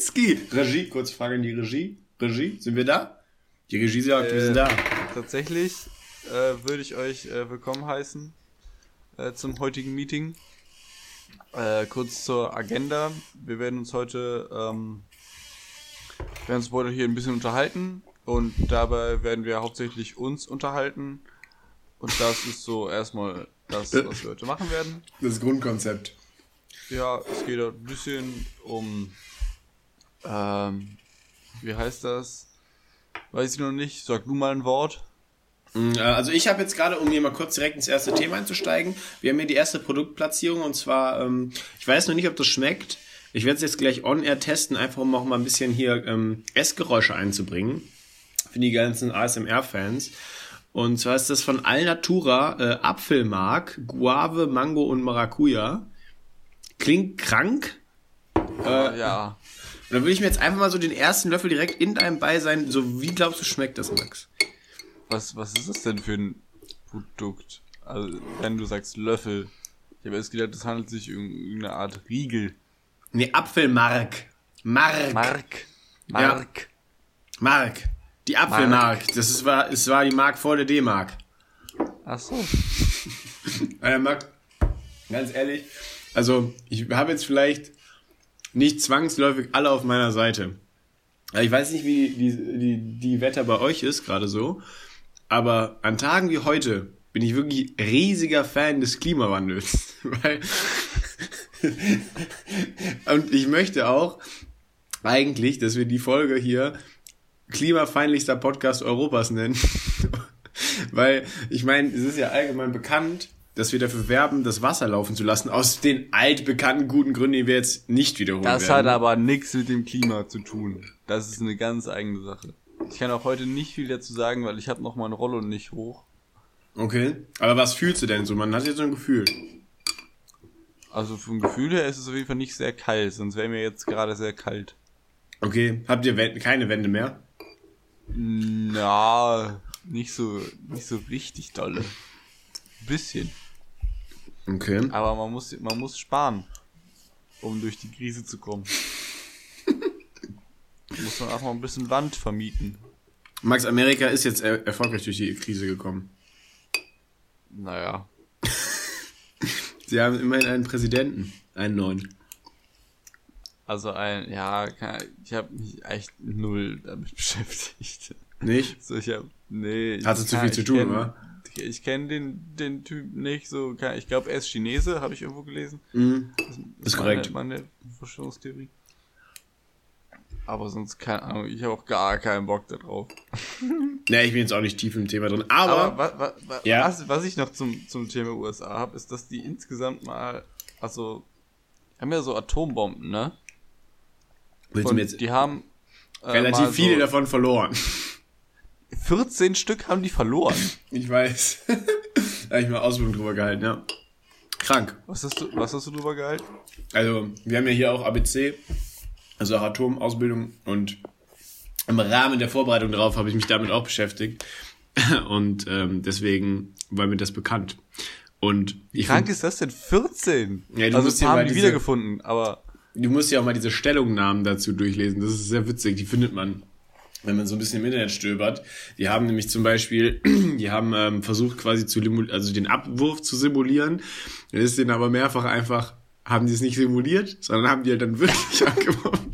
Kaczynski. Regie, kurz Frage in die Regie. Regie, sind wir da? Die Regie sagt, wir sind da. Tatsächlich äh, würde ich euch äh, willkommen heißen äh, zum heutigen Meeting. Äh, kurz zur Agenda. Wir werden uns heute, ähm, werden uns heute hier ein bisschen unterhalten und dabei werden wir hauptsächlich uns unterhalten. Und das ist so erstmal das, was wir heute machen werden. Das Grundkonzept. Ja, es geht ein bisschen um, ähm, wie heißt das? Weiß ich noch nicht. Sag du mal ein Wort. Mm, äh, Also ich habe jetzt gerade, um hier mal kurz direkt ins erste Thema einzusteigen, wir haben hier die erste Produktplatzierung und zwar, ähm, ich weiß noch nicht, ob das schmeckt. Ich werde es jetzt gleich on-air testen, einfach um auch mal ein bisschen hier ähm, Essgeräusche einzubringen für die ganzen ASMR-Fans. Und zwar ist das von Alnatura äh, Apfelmark, Guave, Mango und Maracuja. Klingt krank. Äh, Ja. Und dann würde ich mir jetzt einfach mal so den ersten Löffel direkt in deinem Beisein, so wie glaubst du, schmeckt das, Max? Was, was ist das denn für ein Produkt? Also, wenn du sagst Löffel. Ich habe erst gedacht, es handelt sich um irgendeine Art Riegel. Nee, Apfelmark. Mark. Mark. Mark. Mark. Die Apfelmark. Das ist, war, es war die Mark vor der D-Mark. Ach so. Äh, Mark, ganz ehrlich, also ich habe jetzt vielleicht nicht zwangsläufig alle auf meiner Seite. Also Ich weiß nicht, wie die, die, die Wetter bei euch ist, gerade so. Aber an Tagen wie heute bin ich wirklich riesiger Fan des Klimawandels. Weil Und ich möchte auch eigentlich, dass wir die Folge hier klimafeindlichster Podcast Europas nennen. Weil ich meine, es ist ja allgemein bekannt, dass wir dafür werben, das Wasser laufen zu lassen, aus den altbekannten guten Gründen, die wir jetzt nicht wiederholen Das werden. hat aber nichts mit dem Klima zu tun. Das ist eine ganz eigene Sache. Ich kann auch heute nicht viel dazu sagen, weil ich habe noch mein Rollo nicht hoch. Okay. Aber was fühlst du denn so? Man hat jetzt so ein Gefühl. Also vom Gefühl her ist es auf jeden Fall nicht sehr kalt, sonst wäre mir jetzt gerade sehr kalt. Okay. Habt ihr keine Wände mehr? Na, nicht so, nicht so richtig dolle. Bisschen. Okay. Aber man muss, man muss sparen, um durch die Krise zu kommen. muss man auch mal ein bisschen Land vermieten. Max, Amerika ist jetzt er erfolgreich durch die Krise gekommen. Naja. Sie haben immerhin einen Präsidenten. Einen neuen. Also ein, ja, ich habe mich echt null damit beschäftigt. Nicht? So, ich hab, nee. Hatte zu viel zu tun, oder? Ich, ich kenne den, den Typ nicht so. Ich glaube, er ist Chinese, habe ich irgendwo gelesen. Mhm. Das Ist meine- korrekt. Meine Verschwörungstheorie. Aber sonst keine Ahnung, ich habe auch gar keinen Bock darauf. Ne, ich bin jetzt auch nicht tief im Thema drin. Aber, Aber wa, wa, wa, Ja. was, was ich noch zum, zum Thema USA habe, ist, dass die insgesamt mal, also, haben ja so Atombomben, ne? willst du Und mir jetzt die haben äh, relativ mal viele so davon verloren? 14 Stück haben die verloren. Ich weiß. da habe ich mal Ausbildung drüber gehalten, ja. Krank. Was hast du, was hast du drüber gehalten? Also, wir haben ja hier auch ABC, also auch Atomausbildung und im Rahmen der Vorbereitung darauf habe ich mich damit auch beschäftigt. Und ähm, deswegen war mir das bekannt. Und ich Krank find, ist das denn? 14? Ja, du also musst haben die diese- wiedergefunden, aber du musst ja auch mal diese Stellungnahmen dazu durchlesen. Das ist sehr witzig. Die findet man, wenn man so ein bisschen im Internet stöbert. Die haben nämlich zum Beispiel, die haben ähm, versucht quasi zu also den Abwurf zu simulieren. Dann ist denen aber mehrfach einfach, haben die es nicht simuliert, sondern haben die halt dann wirklich abgeworfen.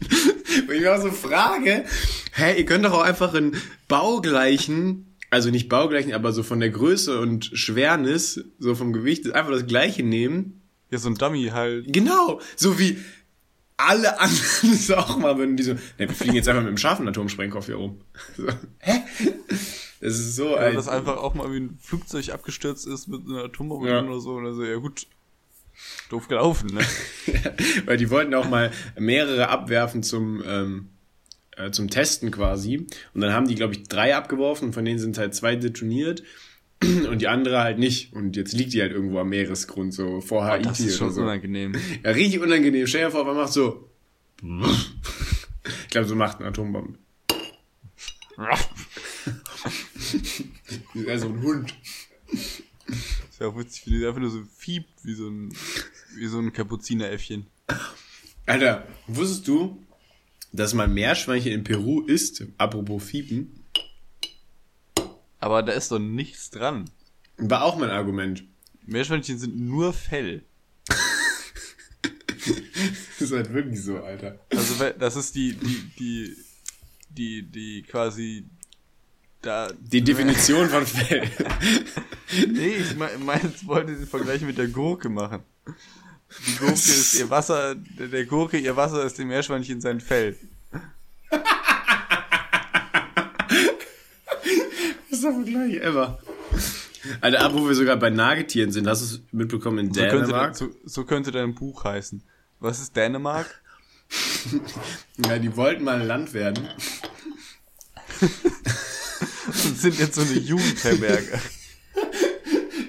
Und ich mir auch so frage, hä, ihr könnt doch auch einfach einen baugleichen, also nicht baugleichen, aber so von der Größe und Schwernis, so vom Gewicht, einfach das gleiche nehmen ja, so ein Dummy halt. Genau, so wie alle anderen es auch mal würden, die so, ne, wir fliegen jetzt einfach mit einem scharfen Atomsprengkopf hier rum. So, hä? Das ist so Ja, ein, dass einfach auch mal wie ein Flugzeug abgestürzt ist mit einer Atombombe Ja. oder so. Und also, ja gut, doof gelaufen, ne? weil die wollten auch mal mehrere abwerfen zum, ähm, äh, zum Testen quasi. Und dann haben die, glaube ich, drei abgeworfen, von denen sind halt zwei detoniert und die andere halt nicht. Und jetzt liegt die halt irgendwo am Meeresgrund, so vor Haiti Das ist schon so. unangenehm. Ja, richtig unangenehm. Stell dir vor, man macht so. Ich glaube, so macht eine Atombombe. Ja, so ein Hund. Ist ja auch witzig, wie die einfach nur so fiebt, wie so ein, wie so ein Kapuzineräffchen. Alter, wusstest du, dass man Meerschweinchen in Peru isst, apropos Fiepen. Aber da ist doch nichts dran. War auch mein Argument. Meerschweinchen sind nur Fell. das ist halt wirklich so, Alter. Also das ist die, die, die, die, die quasi da. Die Definition von Fell. nee, ich meine, ich wollte den Vergleich mit der Gurke machen. Die Gurke ist ihr Wasser, der Gurke, ihr Wasser ist dem Meerschweinchen sein Fell. Bester Vergleich ever. Alter, ab wo wir sogar bei Nagetieren sind, hast du es mitbekommen in so Dänemark? Könnte, so, so könnte dein Buch heißen. Was ist Dänemark? ja, die wollten mal ein Land werden. Und sind jetzt so eine Jugendherberge.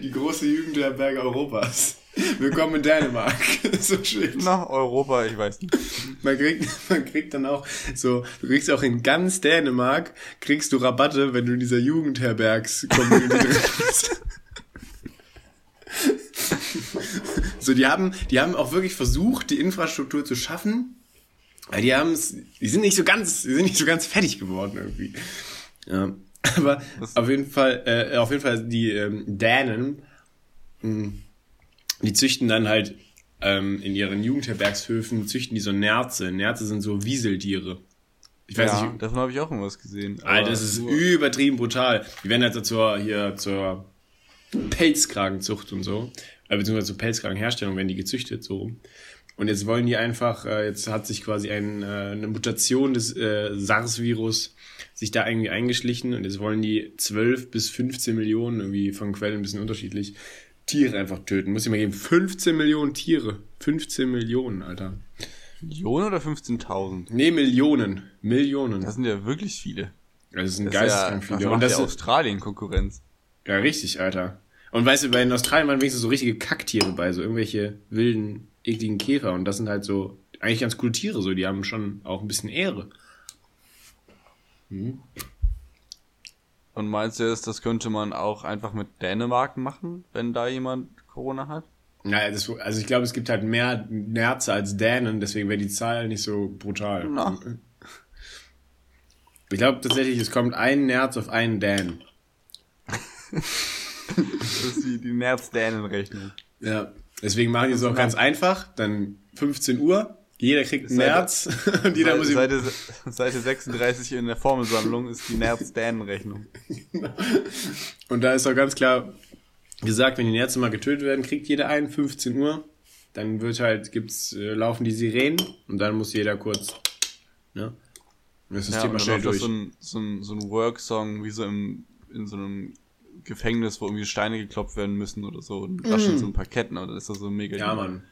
Die große Jugendherberge Europas. Willkommen in Dänemark. so schön. Nach Europa, ich weiß nicht. Man kriegt, man kriegt dann auch so, du kriegst auch in ganz Dänemark, kriegst du Rabatte, wenn du in dieser Jugendherbergs-Community drin bist. so, die haben, die haben auch wirklich versucht, die Infrastruktur zu schaffen. Aber die haben es, die sind nicht so ganz, die sind nicht so ganz fertig geworden irgendwie. Ja. Aber Was? auf jeden Fall, äh, auf jeden Fall die ähm, Dänen, mh, hm, die züchten dann halt ähm, in ihren Jugendherbergshöfen züchten die so Nerze. Nerze sind so Wieseltiere. Ich weiß ja, nicht. Davon habe ich auch irgendwas gesehen. Alter, das ist übertrieben brutal. Die werden halt zur, hier, zur Pelzkragenzucht und so, äh, beziehungsweise zur Pelzkragenherstellung werden die gezüchtet, so. Und jetzt wollen die einfach, äh, jetzt hat sich quasi ein, äh, eine Mutation des äh, SARS-Virus sich da irgendwie eingeschlichen und jetzt wollen die 12 bis 15 Millionen, irgendwie von Quellen ein bisschen unterschiedlich, Tiere einfach töten. Muss ich mal geben. 15 Millionen Tiere. 15 Millionen, Alter. Millionen oder 15.000? Nee, Millionen. Millionen. Das sind ja wirklich viele. Das sind geisteskrank ja, viele. Und das ist Australien Konkurrenz. Ja, richtig, Alter. Und weißt du, bei in Australien waren wenigstens so richtige Kacktiere bei, so irgendwelche wilden, ekligen Käfer. Und das sind halt so eigentlich ganz coole Tiere, so. Die haben schon auch ein bisschen Ehre. Hm. Und meinst du jetzt, das könnte man auch einfach mit Dänemark machen, wenn da jemand Corona hat? Naja, das, also ich glaube, es gibt halt mehr Nerze als Dänen, deswegen wäre die Zahl nicht so brutal. Na. Ich glaube tatsächlich, es kommt ein Nerz auf einen Dän. das ist die, die Nerz-Dänen-Rechnung. Ja, deswegen machen die es auch ganz einfach. Dann 15 Uhr, jeder kriegt ein Nerz und jeder muss Seite, Seite 36 in der Formelsammlung ist die Nerz-Dan-Rechnung. und da ist auch ganz klar gesagt, wenn die Nerze mal getötet werden, kriegt jeder einen, 15 Uhr. Dann wird halt, gibt's, äh, laufen die Sirenen und dann muss jeder kurz, ne? Das System ja, mal schnell durch. So ein, so ein, so ein Work-Song, wie so im, in so einem Gefängnis, wo irgendwie Steine geklopft werden müssen oder so. Und da mm. so ein paar Ketten, oder ist das so mega. Ja, Mann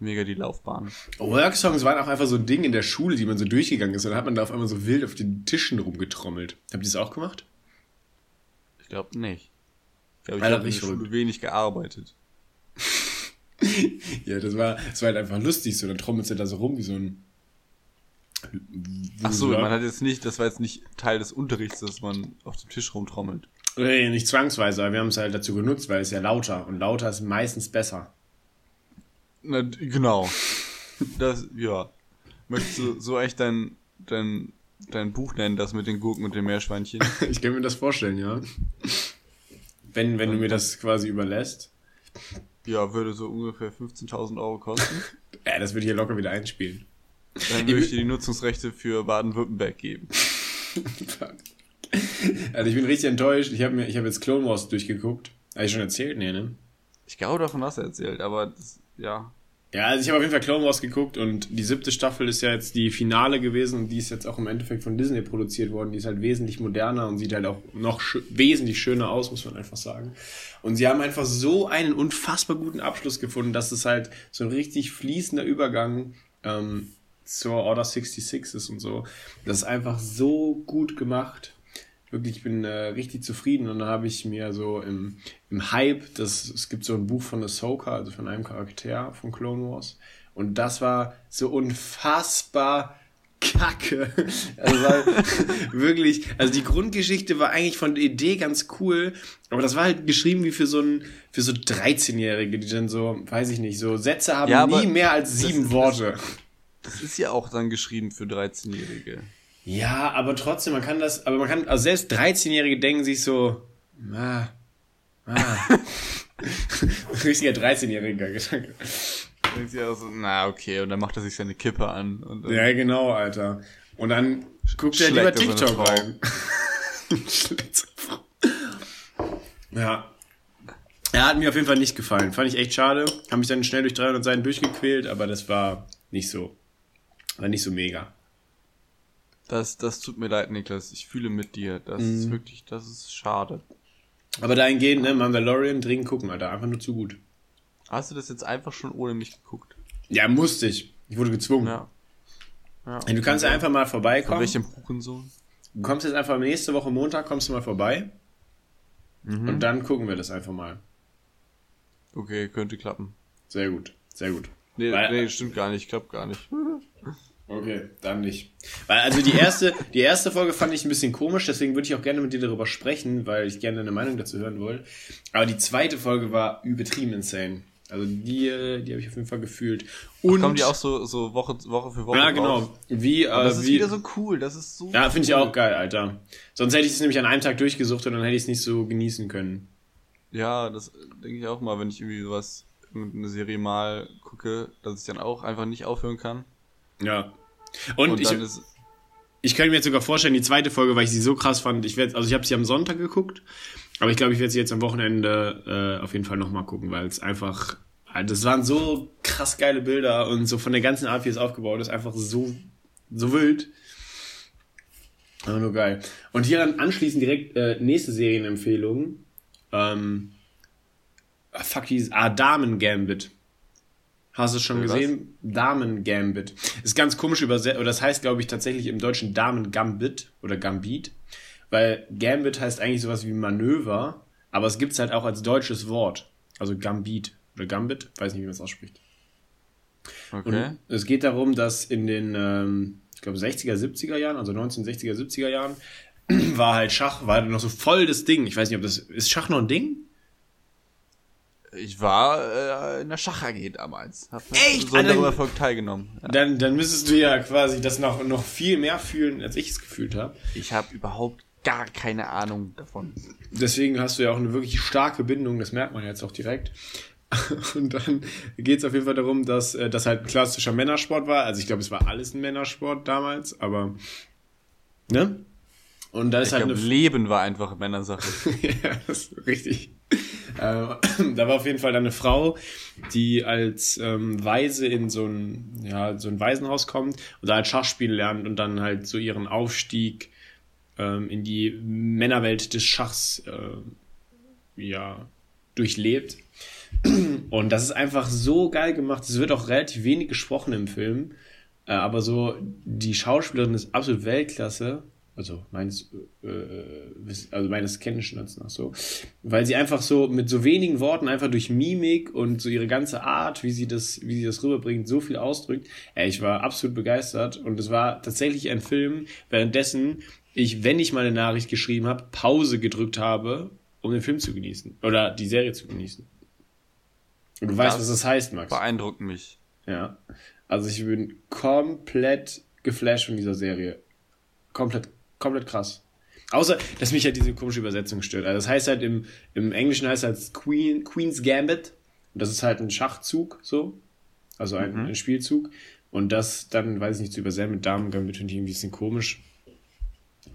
mega die Laufbahn. Worksongs waren auch einfach so ein Ding in der Schule, die man so durchgegangen ist. Und dann hat man da auf einmal so wild auf den Tischen rumgetrommelt. Habt ihr das auch gemacht? Ich glaube nicht. Ich glaube, ich habe in der Schule wenig gearbeitet. ja, das war, das war halt einfach lustig. So, dann trommelst du da so rum wie so ein. Ach so, man hat jetzt nicht, das war jetzt nicht Teil des Unterrichts, dass man auf dem Tisch rumtrommelt. Nee, nicht zwangsweise, aber wir haben es halt dazu genutzt, weil es ja lauter und lauter ist meistens besser. Na, genau. Das, ja. Möchtest du so echt dein, dein, dein Buch nennen, das mit den Gurken und den Meerschweinchen? ich kann mir das vorstellen, ja. Wenn, wenn du mir das quasi überlässt. Ja, würde so ungefähr 15.000 Euro kosten. ja, das würde ich hier locker wieder einspielen. Dann würde ich dir die Nutzungsrechte für Baden-Württemberg geben. also ich bin richtig enttäuscht. Ich habe habe jetzt Clone Wars durchgeguckt. Habe ich schon erzählt? Nee, ne? Ich glaube, davon hast du erzählt, aber das, ja. Ja, also ich habe auf jeden Fall Clone Wars geguckt und die siebte Staffel ist ja jetzt die Finale gewesen und die ist jetzt auch im Endeffekt von Disney produziert worden. Die ist halt wesentlich moderner und sieht halt auch noch sch wesentlich schöner aus, muss man einfach sagen. Und sie haben einfach so einen unfassbar guten Abschluss gefunden, dass es halt so ein richtig fließender Übergang ähm, zur Order 66 ist und so. Das ist einfach so gut gemacht wirklich, ich bin äh, richtig zufrieden und dann habe ich mir so im, im Hype, das, es gibt so ein Buch von Ahsoka, also von einem Charakter von Clone Wars und das war so unfassbar kacke. Also war wirklich, also die Grundgeschichte war eigentlich von der Idee ganz cool, aber das war halt geschrieben wie für so ein, für so 13-Jährige, die dann so, weiß ich nicht, so Sätze haben ja, nie mehr als sieben das, Worte. Das, Das ist ja auch dann geschrieben für 13-Jährige. Ja, aber trotzdem, man kann das, aber man kann, also selbst 13-Jährige denken sich so, ah, ah. Richtiger 13-jähriger Gedanke. Denkt sich auch so, na okay, und dann macht er sich seine Kippe an. Und dann Ja, genau, Alter. Und dann guckt er lieber er TikTok rein. Ja. Er hat mir auf jeden Fall nicht gefallen. Fand ich echt schade. Hab mich dann schnell durch 300 Seiten durchgequält, aber das war nicht so, war nicht so mega. Das, das tut mir leid, Niklas. Ich fühle mit dir. Das ist Mhm. wirklich, das ist schade. Aber dahingehend, ne, Mandalorian dringend gucken, Alter. Einfach nur zu gut. Hast du das jetzt einfach schon ohne mich geguckt? Ja, musste ich. Ich wurde gezwungen. Ja. ja. Du kannst ja einfach mal Von vorbeikommen. welchem Hurensohn? Du kommst jetzt einfach nächste Woche Montag, kommst du mal vorbei. Mhm. Und dann gucken wir das einfach mal. Okay, könnte klappen. Sehr gut, sehr gut. Nee, Weil- nee stimmt gar nicht. Klappt gar nicht. Okay, dann nicht. Weil also die erste, die erste Folge fand ich ein bisschen komisch, deswegen würde ich auch gerne mit dir darüber sprechen, weil ich gerne deine Meinung dazu hören wollte. Aber die zweite Folge war übertrieben insane. Also die, äh, die habe ich auf jeden Fall gefühlt. Und Kommen die auch so, so Woche, Woche für Woche ja raus? genau, wie Aber das äh, ist wie wieder so cool. Das ist so. ja finde ich cool. auch geil, Alter. Sonst hätte ich es nämlich an einem Tag durchgesucht und dann hätte ich es nicht so genießen können. Ja, das denke ich auch mal, wenn ich irgendwie sowas, irgendeine Serie mal gucke, dass ich dann auch einfach nicht aufhören kann. Ja. Und, Und ich, Ich könnte mir jetzt sogar vorstellen, die zweite Folge, weil ich sie so krass fand, ich werde, also ich habe sie am Sonntag geguckt, aber ich glaube, ich werde sie jetzt am Wochenende äh, auf jeden Fall nochmal gucken, weil es einfach, halt, das waren so krass geile Bilder und so von der ganzen Art, wie es aufgebaut ist, einfach so, so wild. Aber nur geil. Und hier dann anschließend direkt äh, nächste Serienempfehlung. Ähm, ah, fuck, die ist, ah, Damen Gambit. Hast du es schon was? gesehen? Damen Gambit. Ist ganz komisch übersetzt, oder das heißt, glaube ich, tatsächlich im Deutschen Damen Gambit oder Gambit. Weil Gambit heißt eigentlich sowas wie Manöver, aber es gibt's halt auch als deutsches Wort. Also Gambit oder Gambit, weiß nicht, wie man es ausspricht. okay. Und es geht darum, dass in den, ähm, ich glaube, 60er, 70er Jahren, also 1960er, 70er Jahren, war halt Schach, war halt noch so voll das Ding. Ich weiß nicht, ob das, ist Schach noch ein Ding? Ich war äh, in der Schach AG damals. Hab Echt? So Alter, einem Erfolg teilgenommen. Ja. Dann, dann müsstest du ja quasi das noch, noch viel mehr fühlen, als ich es gefühlt habe. Ich habe überhaupt gar keine Ahnung davon. Deswegen hast du ja auch eine wirklich starke Bindung, das merkt man jetzt auch direkt. Und dann geht es auf jeden Fall darum, dass äh, das halt ein klassischer Männersport war. Also ich glaube, es war alles ein Männersport damals, aber ne? Und da ist Ich halt glaube, eine Leben war einfach Männersache. ja, das ist richtig. Äh, da war auf jeden Fall eine Frau, die als ähm, Waise in so ein, ja, so ein Waisenhaus kommt und da halt Schachspiel lernt und dann halt so ihren Aufstieg ähm, in die Männerwelt des Schachs äh, ja, durchlebt. Und das ist einfach so geil gemacht. Es wird auch relativ wenig gesprochen im Film. Äh, aber so, die Schauspielerin ist absolut Weltklasse. Also meines, äh, Wiss- also meines Kenntnisstands nach so. Weil sie einfach so mit so wenigen Worten, einfach durch Mimik und so ihre ganze Art, wie sie das, wie sie das rüberbringt, so viel ausdrückt. Ey, ich war absolut begeistert. Und es war tatsächlich ein Film, währenddessen ich, wenn ich mal eine Nachricht geschrieben habe, Pause gedrückt habe, um den Film zu genießen. Oder die Serie zu genießen. Und du weißt, Das was das heißt, Max. Beeindruckt mich. Ja. Also ich bin komplett geflasht von dieser Serie. Komplett, komplett krass. Außer, dass mich halt diese komische Übersetzung stört. Also das heißt halt im, im Englischen heißt halt Queen, Queen's Gambit. Und das ist halt ein Schachzug, so. Also ein, Mhm. ein Spielzug. Und das dann, weiß ich nicht, zu übersetzen mit Damen Gambit finde ich irgendwie ein bisschen komisch.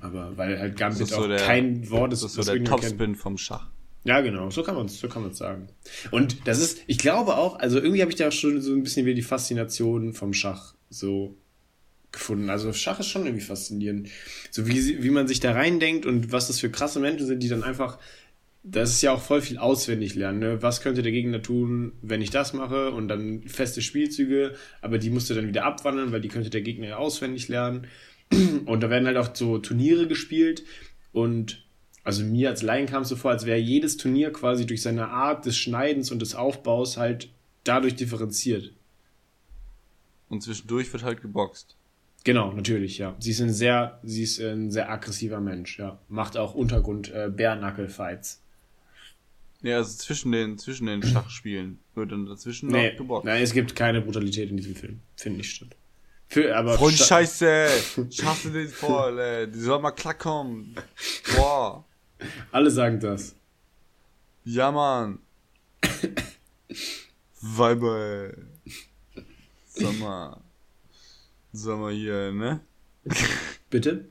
Aber weil halt Gambit so auch der- kein Wort ist, Das ist so der. Topspin vom Schach. Ja, genau, so kann man es so kann sagen. Und das ist, ich glaube auch, also irgendwie habe ich da schon so ein bisschen wieder die Faszination vom Schach so gefunden. Also Schach ist schon irgendwie faszinierend. So wie, wie man sich da reindenkt und was das für krasse Menschen sind, die dann einfach, das ist ja auch voll viel auswendig lernen. Ne? Was könnte der Gegner tun, wenn ich das mache? Und dann feste Spielzüge, aber die musst du dann wieder abwandeln, weil die könnte der Gegner ja auswendig lernen. Und da werden halt auch so Turniere gespielt und also mir als Laien kam es so vor, als wäre jedes Turnier quasi durch seine Art des Schneidens und des Aufbaus halt dadurch differenziert. Und zwischendurch wird halt geboxt. Genau, natürlich, ja. Sie ist ein sehr, sie ist ein sehr aggressiver Mensch, ja. Macht auch Untergrund äh, Bare-Knuckle-Fights. Ja, also zwischen den, zwischen den Schachspielen wird dann dazwischen Nee, noch geboxt. nein, es gibt keine Brutalität in diesem Film. Finde ich statt. Für, aber Freund Scheiße! Ich hasse den voll, ey. Die soll mal klarkommen. Boah. alle sagen das. Ja, Mann. Weiber, ey. Sag mal. Sag mal hier, ne? Bitte?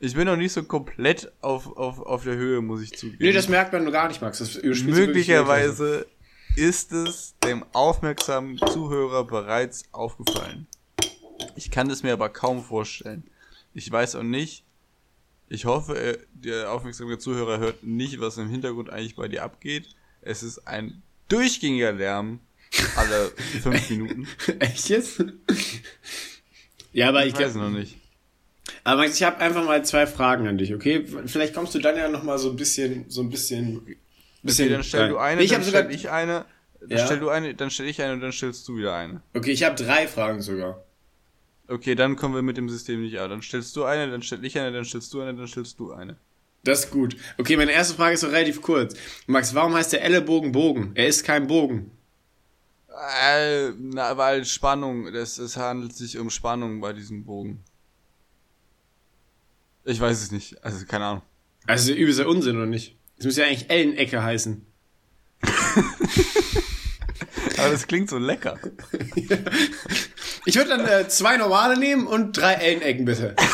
Ich bin noch nicht so komplett auf, auf, auf der Höhe, muss ich zugeben. Nee, das merkt man nur gar nicht, Max. Das Möglicherweise ist es dem aufmerksamen Zuhörer bereits aufgefallen. Ich kann es mir aber kaum vorstellen. Ich weiß auch nicht. Ich hoffe, er- der aufmerksame Zuhörer hört nicht, was im Hintergrund eigentlich bei dir abgeht. Es ist ein durchgängiger Lärm alle fünf Minuten. Echt jetzt? Ja, aber ich, Ich weiß glaube. noch nicht. Aber Max, ich habe einfach mal zwei Fragen an dich, okay? Vielleicht kommst du dann ja noch mal so ein bisschen, so ein bisschen, bisschen Okay, dann stell rein. du eine, ich dann sogar, stell ich eine, dann Ja. stell du eine, dann stell ich eine und dann stellst du wieder eine. okay, ich habe drei Fragen sogar. Okay, dann kommen wir mit dem System nicht an. Dann stellst du eine, dann stell ich eine, dann stellst du eine, dann stellst du eine. Das ist gut. Okay, meine erste Frage ist so relativ kurz. Max, warum heißt der Ellenbogen Bogen? Er ist kein Bogen. Äh, na, weil Spannung, das, es handelt sich um Spannung bei diesem Bogen. Ich weiß es nicht, also keine Ahnung. Also übelster Unsinn, oder nicht? Das müsste ja eigentlich Ellenecke heißen. Aber das klingt so lecker. Ich würde dann äh, zwei normale nehmen und drei Ellenecken, bitte.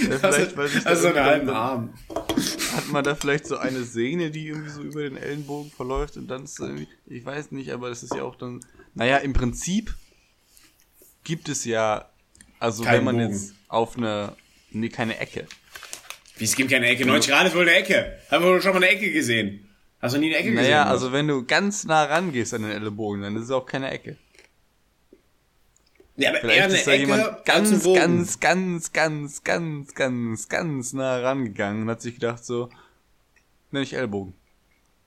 Ja, da also so einen halben Arm. Hat man da vielleicht so eine Sehne, die irgendwie so über den Ellenbogen verläuft und dann ist irgendwie, ich weiß nicht, aber das ist ja auch dann, naja, im Prinzip gibt es ja, also Keinen wenn man Bogen. jetzt auf eine, nee, keine Ecke. Wie, es gibt keine Ecke. 90 Grad ist wohl eine Ecke. Haben wir schon mal eine Ecke gesehen? Hast du nie eine Ecke gesehen? Naja, also wenn du ganz nah rangehst an den Ellenbogen, dann ist es auch keine Ecke. Ja, aber Vielleicht ist da Ecke jemand ganz, ganz, ganz, ganz, ganz, ganz, ganz nah rangegangen und hat sich gedacht so, nenn ich Ellbogen.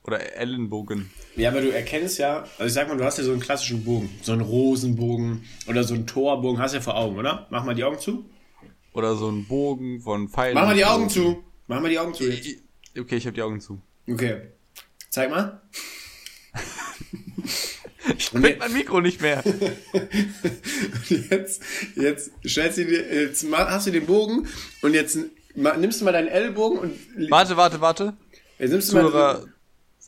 Oder Ellenbogen. Ja, aber du erkennst ja, also ich sag mal, du hast ja so einen klassischen Bogen. So einen Rosenbogen oder so einen Torbogen. Hast du ja vor Augen, oder? Mach mal die Augen zu. Oder so ein Bogen von Pfeilen. Mach mal die Augen zu. Mach mal die Augen zu jetzt. Okay, ich habe die Augen zu. Okay. Zeig mal. Ich find mein Mikro nicht mehr. Jetzt, jetzt stellst du dir, jetzt hast du den Bogen und jetzt nimmst du mal deinen Ellbogen und Warte, warte, warte. jetzt nimmst du Zuhörer, mal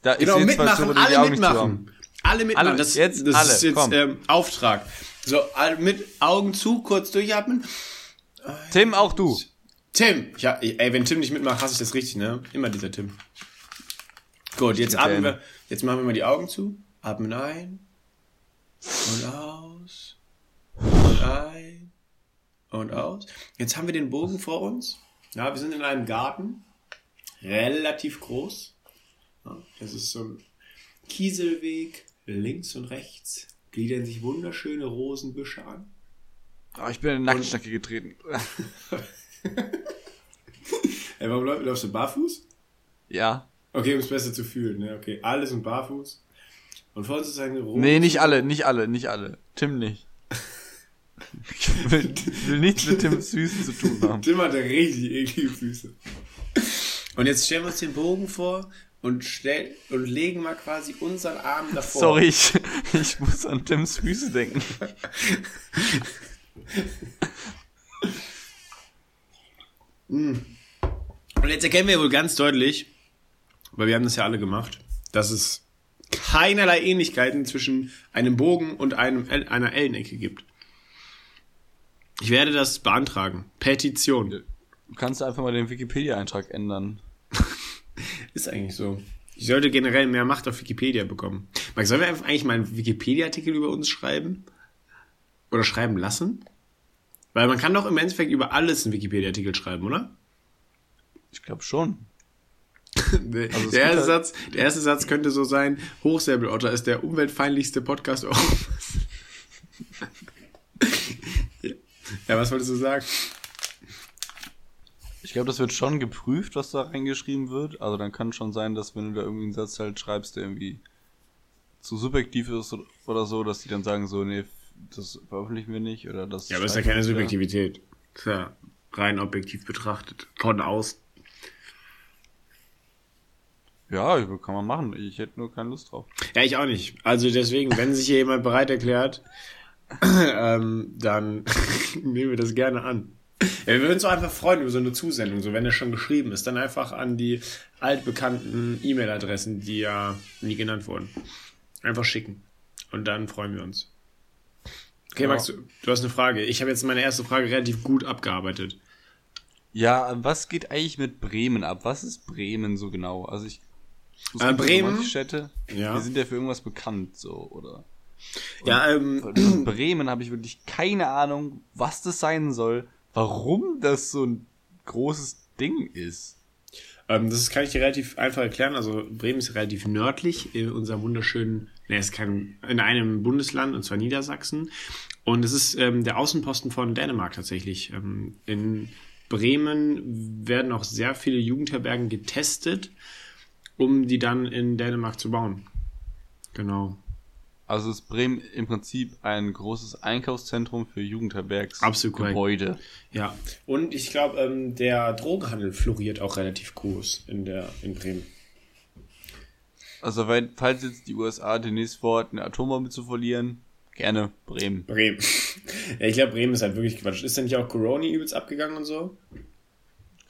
da, genau zwei mitmachen, Zuhörer, alle mitmachen, alle mitmachen. Alle, das, jetzt das alle, ist jetzt komm. ähm, Auftrag. So mit Augen zu, kurz durchatmen. Tim, auch du. Tim, ja, ey, wenn Tim nicht mitmacht, hasse ich das richtig, ne? Immer dieser Tim. Gut, jetzt atmen wir, jetzt machen wir mal die Augen zu, atmen ein und aus und ein und aus. Jetzt haben wir den Bogen vor uns. Ja, wir sind in einem Garten, relativ groß. Ja, das ist so ein Kieselweg, links und rechts gliedern sich wunderschöne Rosenbüsche an. Oh, ich bin in eine Nacktschnecke getreten. Ey, warum läufst, du barfuß? Ja. Okay, um es besser zu fühlen, ne? Okay, alle sind barfuß. Und vor uns ist eine Rose. Nee, nicht alle, nicht alle, nicht alle. Tim nicht. Ich will, will nichts mit Tims Füßen zu tun haben. Tim hat ja richtig eklige Füße. Und jetzt stellen wir uns den Bogen vor und, stell, und legen mal quasi unseren Arm davor. Sorry, ich, ich muss an Tims Füße denken. Und jetzt erkennen wir wohl ganz deutlich, weil wir haben das ja alle gemacht, dass es keinerlei Ähnlichkeiten zwischen einem Bogen und einem, einer Ellenecke gibt. Ich werde das beantragen. Petition. Du kannst einfach mal den Wikipedia-Eintrag ändern. Ist eigentlich so. Ich sollte generell mehr Macht auf Wikipedia bekommen. Max, sollen wir einfach eigentlich mal einen Wikipedia-Artikel über uns schreiben? Oder schreiben lassen? Weil man kann doch im Endeffekt über alles einen Wikipedia-Artikel schreiben, oder? Ich glaube schon. Der, Also der, erste halt- Satz, der erste Satz könnte so sein, Hochsäbelotter ist der umweltfeindlichste Podcast Europas. ja, was wolltest du sagen? Ich glaube, das wird schon geprüft, was da reingeschrieben wird. Also dann kann schon sein, dass wenn du da irgendwie einen Satz halt schreibst, der irgendwie zu subjektiv ist oder so, dass die dann sagen so, nee, das veröffentlichen wir nicht oder das. Ja, aber ist ja keine. Subjektivität. Ist ja rein objektiv betrachtet. Von aus. Ja, kann man machen. Ich hätte nur keine Lust drauf. Ja, ich auch nicht. Also deswegen, wenn sich hier jemand bereit erklärt, ähm, dann nehmen wir das gerne an. Ja, wir würden uns auch einfach freuen über so eine Zusendung, so wenn er schon geschrieben ist, dann einfach an die altbekannten E-Mail-Adressen, die ja nie genannt wurden. Einfach schicken. Und dann freuen wir uns. Okay, Ja. Max, du, du hast eine Frage. Ich habe jetzt meine erste Frage relativ gut abgearbeitet. Ja, was geht eigentlich mit Bremen ab? Was ist Bremen so genau? Also ich. Äh, Bremen? Städte, Ja. die sind ja für irgendwas bekannt, so, oder? Ja, ähm, Bremen habe ich wirklich keine Ahnung, was das sein soll, warum das so ein großes Ding ist. Ähm, das kann ich dir relativ einfach erklären. Also Bremen ist relativ nördlich in unserem wunderschönen, ne, es ist kein, in einem Bundesland, und zwar Niedersachsen. Und es ist ähm, der Außenposten von Dänemark tatsächlich. Ähm, in Bremen werden auch sehr viele Jugendherbergen getestet, um die dann in Dänemark zu bauen. Genau. Also ist Bremen im Prinzip ein großes Einkaufszentrum für Jugendherbergs Absolut korrekt. Gebäude. Ja. Und ich glaube, ähm, der Drogenhandel floriert auch relativ groß in der in Bremen. Also wenn, falls jetzt die USA demnächst vorhat, eine Atombombe zu verlieren, gerne Bremen. Bremen. ja, ich glaube, Bremen ist halt wirklich Quatsch. Ist denn nicht auch Corona übelst abgegangen und so?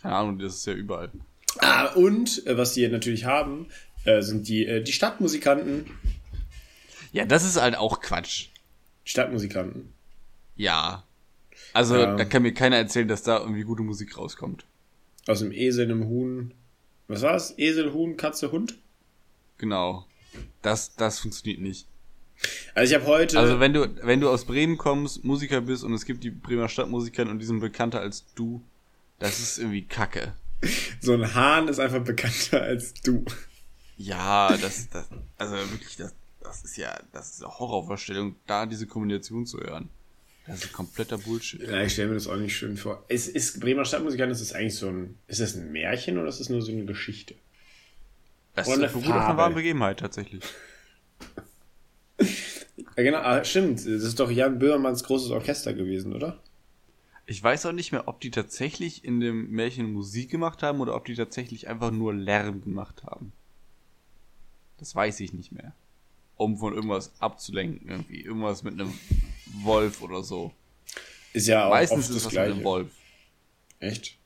Keine Ahnung, das ist ja überall. Ah, und äh, was die natürlich haben, äh, sind die, äh, die Stadtmusikanten. Ja, das ist halt auch Quatsch. Stadtmusikanten. Ja. Also, Ja. da kann mir keiner erzählen, dass da irgendwie gute Musik rauskommt. Aus dem Esel, einem Huhn. Was war's? Esel, Huhn, Katze, Hund? Genau. Das, das funktioniert nicht. Also ich habe heute. Also wenn du, wenn du aus Bremen kommst, Musiker bist und es gibt die Bremer Stadtmusiker und die sind bekannter als du, das ist irgendwie Kacke. So ein Hahn ist einfach bekannter als du. Ja, das, das, also wirklich, das, das ist ja, das ist eine Horrorvorstellung, da diese Kombination zu hören. Das ist kompletter Bullshit. Ja, ich stelle mir das auch nicht schön vor. Ist, ist Bremer Stadtmusikanten, ist das eigentlich so ein. Ist das ein Märchen oder ist das nur so eine Geschichte? Das Oder eine beruht auf einer wahren Begebenheit tatsächlich. Ja, genau, ah, stimmt. Das ist doch Jan Böhmermanns großes Orchester gewesen, oder? Ich weiß auch nicht mehr, ob die tatsächlich in dem Märchen Musik gemacht haben oder ob die tatsächlich einfach nur Lärm gemacht haben. Das weiß ich nicht mehr. Um von irgendwas abzulenken, irgendwie. Irgendwas mit einem Wolf oder so. Ist ja auch Meistens oft ist das das mit Gleiche. einem Wolf. Echt?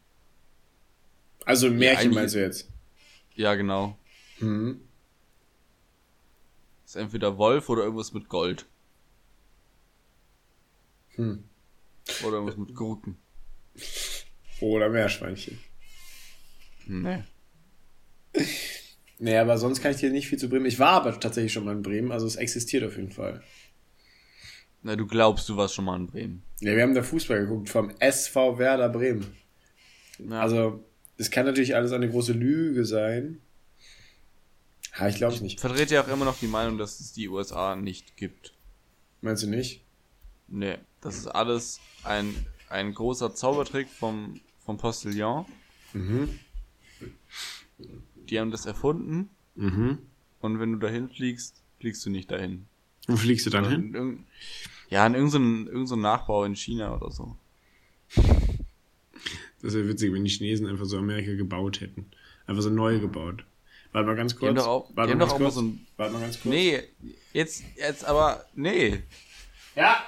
Also ein Märchen eigentlich- meinst du jetzt? Ja, genau. Mhm. Ist entweder Wolf oder irgendwas mit Gold. Hm. Oder irgendwas mit Gurken. Oder Meerschweinchen. Nee. Nee, aber sonst kann ich dir nicht viel zu Bremen. Ich war aber tatsächlich schon mal in Bremen, also es existiert auf jeden Fall. Na, du glaubst, du warst schon mal in Bremen. Ja, wir haben da Fußball geguckt vom SV Werder Bremen. Ja. Also, es kann natürlich alles eine große Lüge sein. Ha, ich glaube es nicht. vertrete ja auch immer noch die Meinung, dass es die USA nicht gibt. Meinst du nicht? Nee, das ist alles ein, ein großer Zaubertrick vom, vom Postillon. Mhm. Die haben das erfunden Mhm. und wenn du dahin fliegst, fliegst du nicht dahin. Wo fliegst du dann hin? In ja, in irgendeinem irgend so Nachbau in China oder so. Das wäre witzig, wenn die Chinesen einfach so Amerika gebaut hätten. Einfach so neu gebaut. Warte mal ganz kurz. auch, Warte mal ganz kurz. so ein. Warte mal ganz kurz. Nee, jetzt, jetzt aber. Nee. Ja!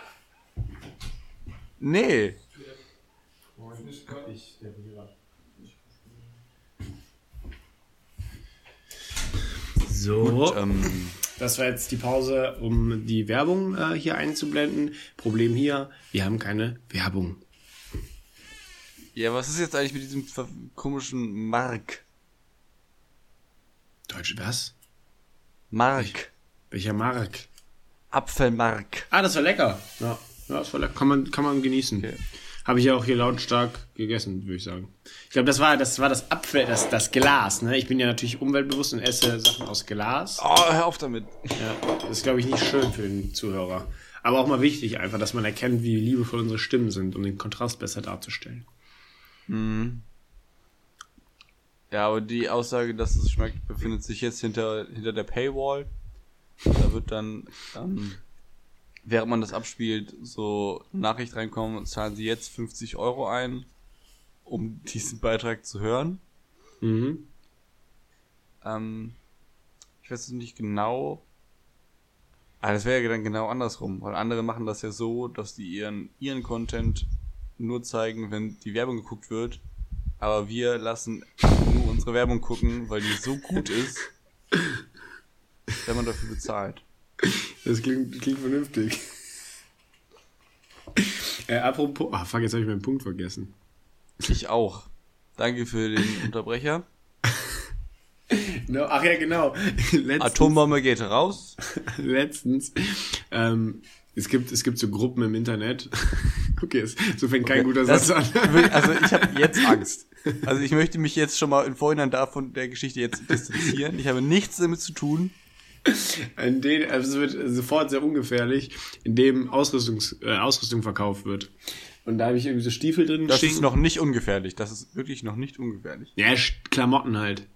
Nee. So. Ähm, Das war jetzt die Pause, um die Werbung äh, hier einzublenden. Problem hier, wir haben keine Werbung. ja, was ist jetzt eigentlich mit diesem komischen Mark? Deutsch, was? Mark. Welcher Mark? Apfelmark. Ah, das war lecker. Ja, ja das war lecker. Kann man, kann man genießen. Okay. Habe ich ja auch hier lautstark gegessen, würde ich sagen. Ich glaube, das war das, war das Apfel, das, das Glas. Ne? Ich bin ja natürlich umweltbewusst und esse Sachen aus Glas. Oh, hör auf damit. Ja, das ist, glaube ich, nicht schön für den Zuhörer. Aber auch mal wichtig einfach, dass man erkennt, wie liebevoll unsere Stimmen sind, um den Kontrast besser darzustellen. Mhm. Ja, aber die Aussage, dass es schmeckt, befindet sich jetzt hinter, hinter der Paywall. Da wird dann, ähm, während man das abspielt, so Nachricht reinkommen, zahlen Sie jetzt 50 Euro ein, um diesen Beitrag zu hören. Mhm. Ähm, ich weiß nicht genau, Aber das wäre ja dann genau andersrum, weil andere machen das ja so, dass die ihren, ihren Content nur zeigen, wenn die Werbung geguckt wird. Aber wir lassen nur unsere Werbung gucken, weil die so gut ist, wenn man dafür bezahlt. Das klingt, klingt vernünftig. Äh, apropos, ah fuck, jetzt habe ich meinen Punkt vergessen. Ich auch. Danke für den Unterbrecher. No, ach ja, genau. Letztens, Atombombe geht raus. letztens, ähm, es gibt, es gibt so Gruppen im Internet. Okay, so fängt kein guter Das- Satz an. Also ich habe jetzt Angst. Also ich möchte mich jetzt schon mal im Vorhinein davon der Geschichte jetzt distanzieren. Ich habe nichts damit zu tun. In denen, also es wird sofort sehr ungefährlich, in dem Ausrüstungs, äh, Ausrüstung verkauft wird. Und da habe ich irgendwie so Stiefel drin Das stehen. ist noch nicht ungefährlich. Das ist wirklich noch nicht ungefährlich. Ja, Klamotten halt.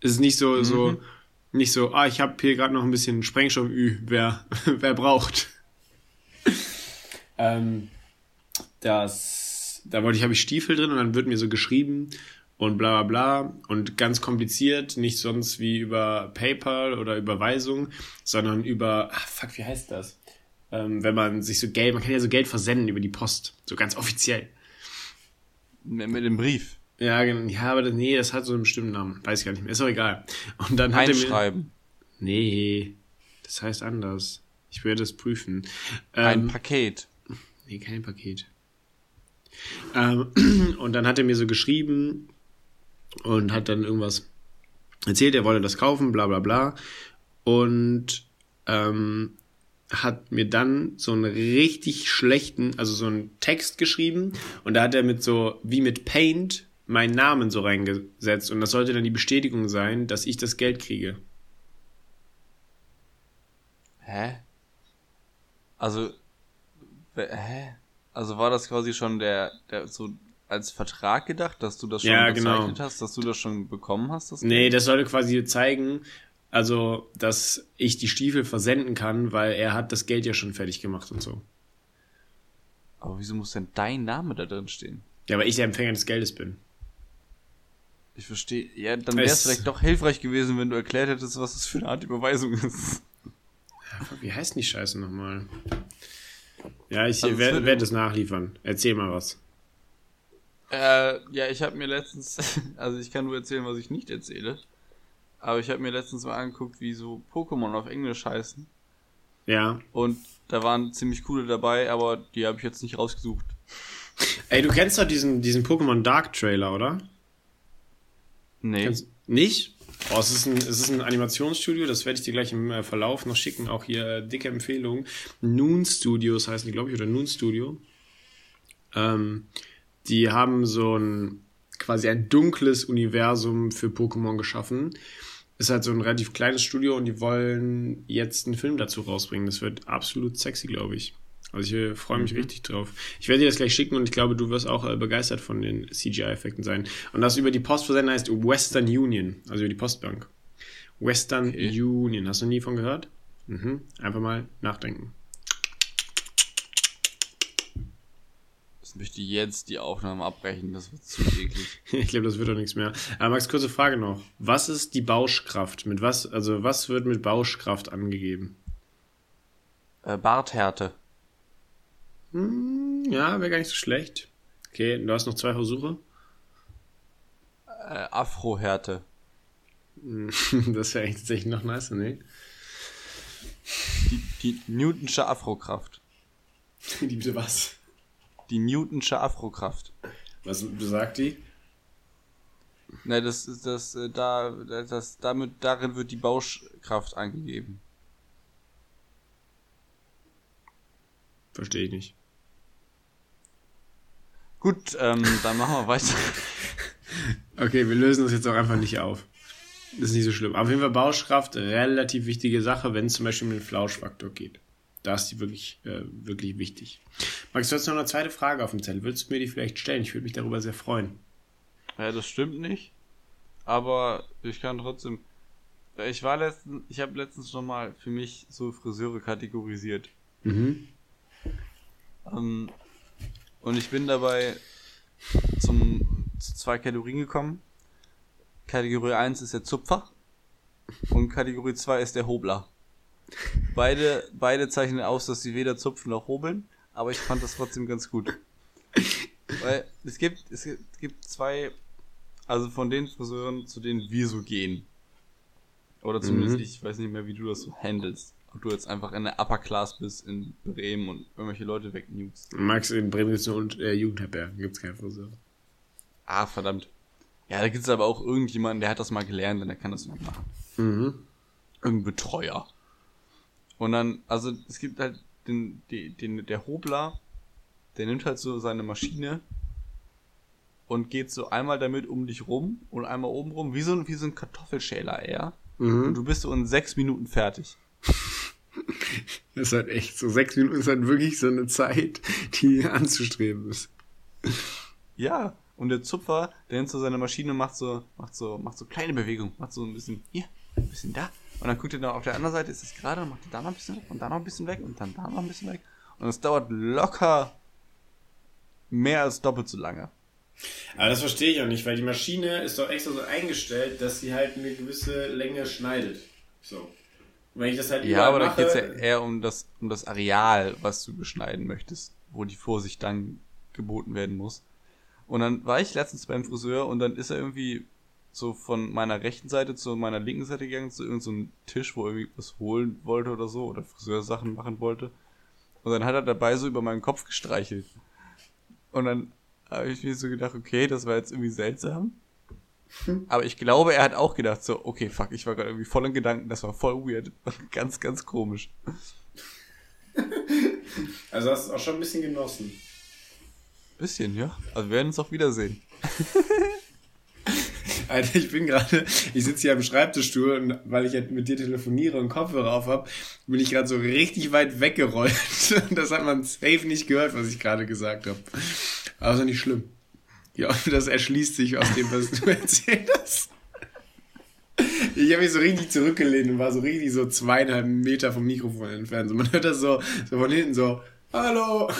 Es ist nicht so, so, nicht so, ah, ich habe hier gerade noch ein bisschen Sprengstoff, ü, wer, wer braucht. ähm, das, da wollte ich, habe ich Stiefel drin und dann wird mir so geschrieben und bla bla bla und ganz kompliziert, nicht sonst wie über PayPal oder Überweisung, sondern über, ah, fuck, wie heißt das? Ähm, wenn man sich so Geld, man kann ja so Geld versenden über die Post, so ganz offiziell. Mit, mit dem Brief. Ja, ja, aber das, nee, das hat so einen bestimmten Namen. Weiß ich gar nicht mehr. Ist auch egal. Und dann hat er mir. Einschreiben. Nee, das heißt anders. Ich werde es prüfen. Ein Ähm, Paket. nee, kein Paket. Ähm, und dann hat er mir so geschrieben und hat dann irgendwas erzählt, er wolle das kaufen, bla bla bla. Und ähm, hat mir dann so einen richtig schlechten, also so einen Text geschrieben und da hat er mit so, wie mit Paint, meinen Namen so reingesetzt und das sollte dann die Bestätigung sein, dass ich das Geld kriege. Hä? Also, hä? Also war das quasi schon der, der so als Vertrag gedacht, dass du das schon Ja, bezeichnet genau. hast, dass du das schon bekommen hast? Das Nee, das sollte quasi zeigen, also, dass ich die Stiefel versenden kann, weil er hat das Geld ja schon fertig gemacht und so. Aber wieso muss denn dein Name da drin stehen? Ja, weil ich der Empfänger des Geldes bin. Ich verstehe. Ja, dann wäre es vielleicht doch hilfreich gewesen, wenn du erklärt hättest, was das für eine Art Überweisung ist. Wie heißt denn die Scheiße nochmal? Ja, ich Also werde werd es nachliefern. Erzähl mal was. Äh, ja, ich habe mir letztens, also ich kann nur erzählen, was ich nicht erzähle. Aber ich habe mir letztens mal angeguckt, wie so Pokémon auf Englisch heißen. Ja. Und da waren ziemlich coole dabei, aber die habe ich jetzt nicht rausgesucht. Ey, du kennst doch diesen, diesen Pokémon Dark Trailer, oder? Nee. Kennst, nicht? Oh, es ist, ein, es ist ein Animationsstudio, das werde ich dir gleich im äh, Verlauf noch schicken. Auch hier äh, dicke Empfehlung. Noon Studios heißen die, glaube ich, oder Noon Studio. Ähm, die haben so ein quasi ein dunkles Universum für Pokémon geschaffen. Ist halt so ein relativ kleines Studio und die wollen jetzt einen Film dazu rausbringen. Das wird absolut sexy, glaube ich. Also ich äh, freue mich richtig drauf. Ich werde dir das gleich schicken und ich glaube, du wirst auch äh, begeistert von den CGI-Effekten sein. Und das über die Post versenden heißt Western Union, also über die Postbank. Western Okay. Union. Hast du nie von gehört? Mhm. Einfach mal nachdenken. Ich möchte jetzt die Aufnahme abbrechen, das wird zu eklig. Ich glaube, das wird doch nichts mehr. Aber Max, kurze Frage noch. Was ist die Bauschkraft? Mit was, also was wird mit Bauschkraft angegeben? Äh, Barthärte. Hm, ja, wäre gar nicht so schlecht. Okay, du hast noch zwei Versuche. Äh, Afrohärte. das wäre eigentlich tatsächlich noch nicer, ne? Die, die Newtonsche Afrokraft. Die bitte was? Die Newtonsche Afrokraft. Was besagt die? Ne, das ist das, äh, da, das, damit, darin wird die Bauschkraft angegeben. Verstehe ich nicht. Gut, ähm, dann machen wir weiter. Okay, wir lösen das jetzt auch einfach nicht auf. Das ist nicht so schlimm. Auf jeden Fall Bauschkraft, relativ wichtige Sache, wenn es zum Beispiel um den Flauschfaktor geht. Da ist die wirklich, äh, wirklich wichtig. Max, du hast noch eine zweite Frage auf dem Zettel. Würdest du mir die vielleicht stellen? Ich würde mich darüber sehr freuen. Ja, das stimmt nicht. Aber ich kann trotzdem. Ich war letztens, ich habe letztens schon mal für mich so Friseure kategorisiert. Mhm. Ähm, und ich bin dabei zum, zu zwei Kategorien gekommen. Kategorie 1 ist der Zupfer und Kategorie 2 ist der Hobler. Beide, beide zeichnen aus, dass sie weder zupfen noch hobeln, aber ich fand das trotzdem ganz gut. Weil es gibt, es gibt zwei, also von den Friseuren, zu denen wir so gehen. Oder zumindest Mhm. ich weiß nicht mehr, wie du das so handelst. Ob du jetzt einfach in der Upper Class bist in Bremen und irgendwelche Leute wegnukst. Max in Bremen ist nur äh, Jugendherbergen, gibt's keinen Friseur. Ah, verdammt. Ja, da gibt's aber auch irgendjemanden, der hat das mal gelernt und der kann das noch machen. Mhm. Irgendein Betreuer. Und dann, also es gibt halt den, die, den, der Hobler, der nimmt halt so seine Maschine und geht so einmal damit um dich rum und einmal oben rum, wie so ein, wie so ein Kartoffelschäler eher. Und Mhm. du bist so in sechs Minuten fertig. Das ist halt echt so. Sechs Minuten ist halt wirklich so eine Zeit, die anzustreben ist. Ja. Und der Zupfer, der nimmt so seine Maschine und macht so, macht so, macht so kleine Bewegungen, macht so ein bisschen hier, ein bisschen da. Und dann guckt er dann auf der anderen Seite, ist es gerade, und macht er da noch ein bisschen weg und da noch ein bisschen weg und dann da noch ein bisschen weg. Und es dauert locker mehr als doppelt so lange. Aber das verstehe ich auch nicht, weil die Maschine ist doch extra so eingestellt, dass sie halt eine gewisse Länge schneidet. So. Und wenn ich das halt Ja, aber da mache, geht's ja eher um das, um das Areal, was du beschneiden möchtest, wo die Vorsicht dann geboten werden muss. Und dann war ich letztens beim Friseur und dann ist er irgendwie so von meiner rechten Seite zu meiner linken Seite gegangen, zu irgendeinem so Tisch, wo er irgendwie was holen wollte oder so, oder Friseursachen machen wollte. Und dann hat er dabei so über meinen Kopf gestreichelt. Und dann habe ich mir so gedacht, okay, das war jetzt irgendwie seltsam. Aber ich glaube, er hat auch gedacht so, okay, fuck, ich war gerade irgendwie voll in Gedanken, das war voll weird. ganz, ganz komisch. Also hast du es auch schon ein bisschen genossen. Bisschen, ja. Also wir werden uns auch wiedersehen. Alter, ich bin gerade, ich sitze hier am Schreibtischstuhl und weil ich mit dir telefoniere und Kopfhörer auf hab, bin ich gerade so richtig weit weggerollt. Das hat man safe nicht gehört, was ich gerade gesagt habe. Aber ist nicht schlimm. Ja, das erschließt sich aus dem, was du erzählt hast. Ich habe mich so richtig zurückgelehnt und war so richtig so zweieinhalb Meter vom Mikrofon entfernt. Man hört das so, so von hinten so, hallo,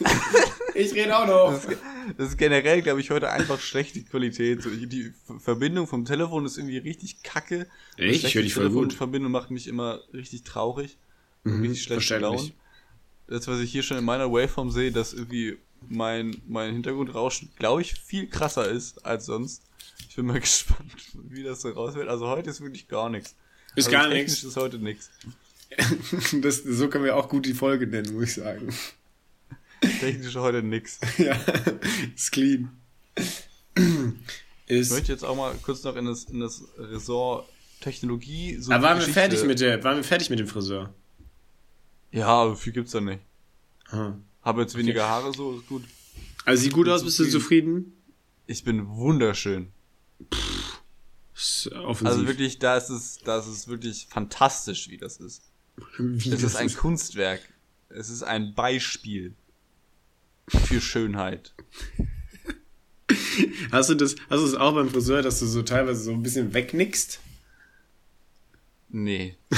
ich rede auch noch. Das ist, das ist generell, glaube ich, heute einfach schlechte Qualität. So, die Ver- Verbindung vom Telefon ist irgendwie richtig kacke. Echt? Ich höre dich voll gut. Verbindung macht mich immer richtig traurig. Mhm, richtig schlecht gelaunt. Das, was ich hier schon in meiner Waveform sehe, dass irgendwie mein, mein Hintergrundrauschen, glaube ich, viel krasser ist als sonst. Ich bin mal gespannt, wie das so raus wird. Also heute ist wirklich gar nichts. Ist also gar technisch nichts. ist heute nichts. Das, so können wir auch gut die Folge nennen, muss ich sagen. Technisch ist heute nichts. Ja, ist clean. Ich Ist, möchte jetzt auch mal kurz noch in das, in das Ressort Technologie. So aber waren wir fertig mit der, waren wir fertig mit dem Friseur? Ja, aber viel gibt's da nicht. Ah. Habe jetzt weniger Haare, so ist gut. Also sieht gut aus, bist du zufrieden. Ich bin wunderschön. Ist offensiv. Also wirklich, da ist es, da ist es wirklich fantastisch, wie das ist. Wie Es das ist ein Kunstwerk. Es ist ein Beispiel für Schönheit. Hast du das, hast du das auch beim Friseur, dass du so teilweise so ein bisschen wegnickst? Nee.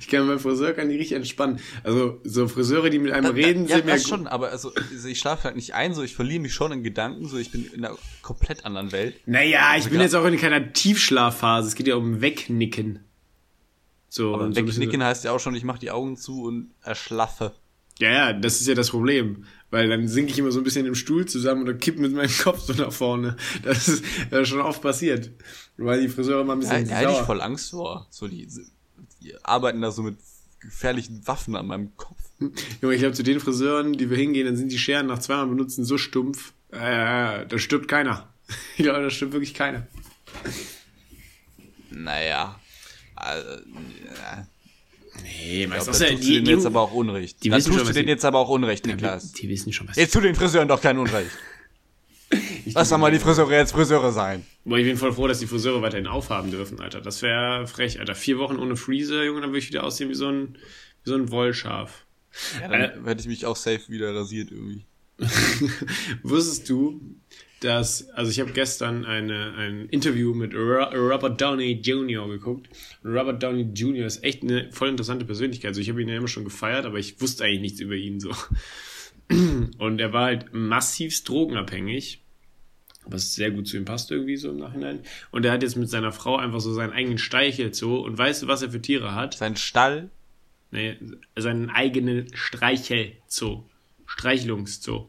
Ich kann beim Friseur kann die richtig entspannen. Also so Friseure, die mit einem reden, ja, sind mir das schon, aber also, also ich schlafe halt nicht ein, so ich verliere mich schon in Gedanken, so ich bin in einer komplett anderen Welt. Naja, ich bin klar. jetzt auch in keiner Tiefschlafphase. Es geht ja um Wegnicken. So, Aber und so wegnicken heißt ja auch schon, ich mache die Augen zu und erschlaffe. Ja, ja, das ist ja das Problem. Weil dann sinke ich immer so ein bisschen im Stuhl zusammen oder kipp mit meinem Kopf so nach vorne. Das ist ja schon oft passiert. Weil die Friseure immer ein bisschen da hätte ich voll Angst vor. So die, die arbeiten da so mit gefährlichen Waffen an meinem Kopf. Junge, ich glaube, zu den Friseuren, die wir hingehen, dann sind die Scheren nach zweimal benutzen so stumpf. Äh, da stirbt keiner. Ich glaube, da stirbt wirklich keiner. Naja. Also, ja. Nee, glaub, du, da tust du denen jetzt aber auch Unrecht. die da wissen tust schon, du denen die- jetzt aber auch Unrecht, Niklas. die wissen schon, was Jetzt tu den Friseuren doch kein Unrecht. Lass doch mal die Friseure jetzt Friseure sein. Boah, ich bin voll froh, dass die Friseure weiterhin aufhaben dürfen, Alter. Das wäre frech, Alter. Vier Wochen ohne Freezer, Junge, dann würde ich wieder aussehen wie so ein, wie so ein Wollschaf. Ja, dann hätte ich mich auch safe wieder rasiert irgendwie. Wusstest du, dass, also ich habe gestern eine, ein Interview mit Ro Robert Downey Jr. geguckt. Und Robert Downey Jr. ist echt eine voll interessante Persönlichkeit. Also ich habe ihn ja immer schon gefeiert, aber ich wusste eigentlich nichts über ihn so. Und er war halt massivst drogenabhängig. was sehr gut zu ihm passt irgendwie so im Nachhinein. Und er hat jetzt mit seiner Frau einfach so seinen eigenen Streichelzoo und weißt du, was er für Tiere hat? Sein Stall? Nee, seinen eigenen Streichelzoo. Streichelungszoo.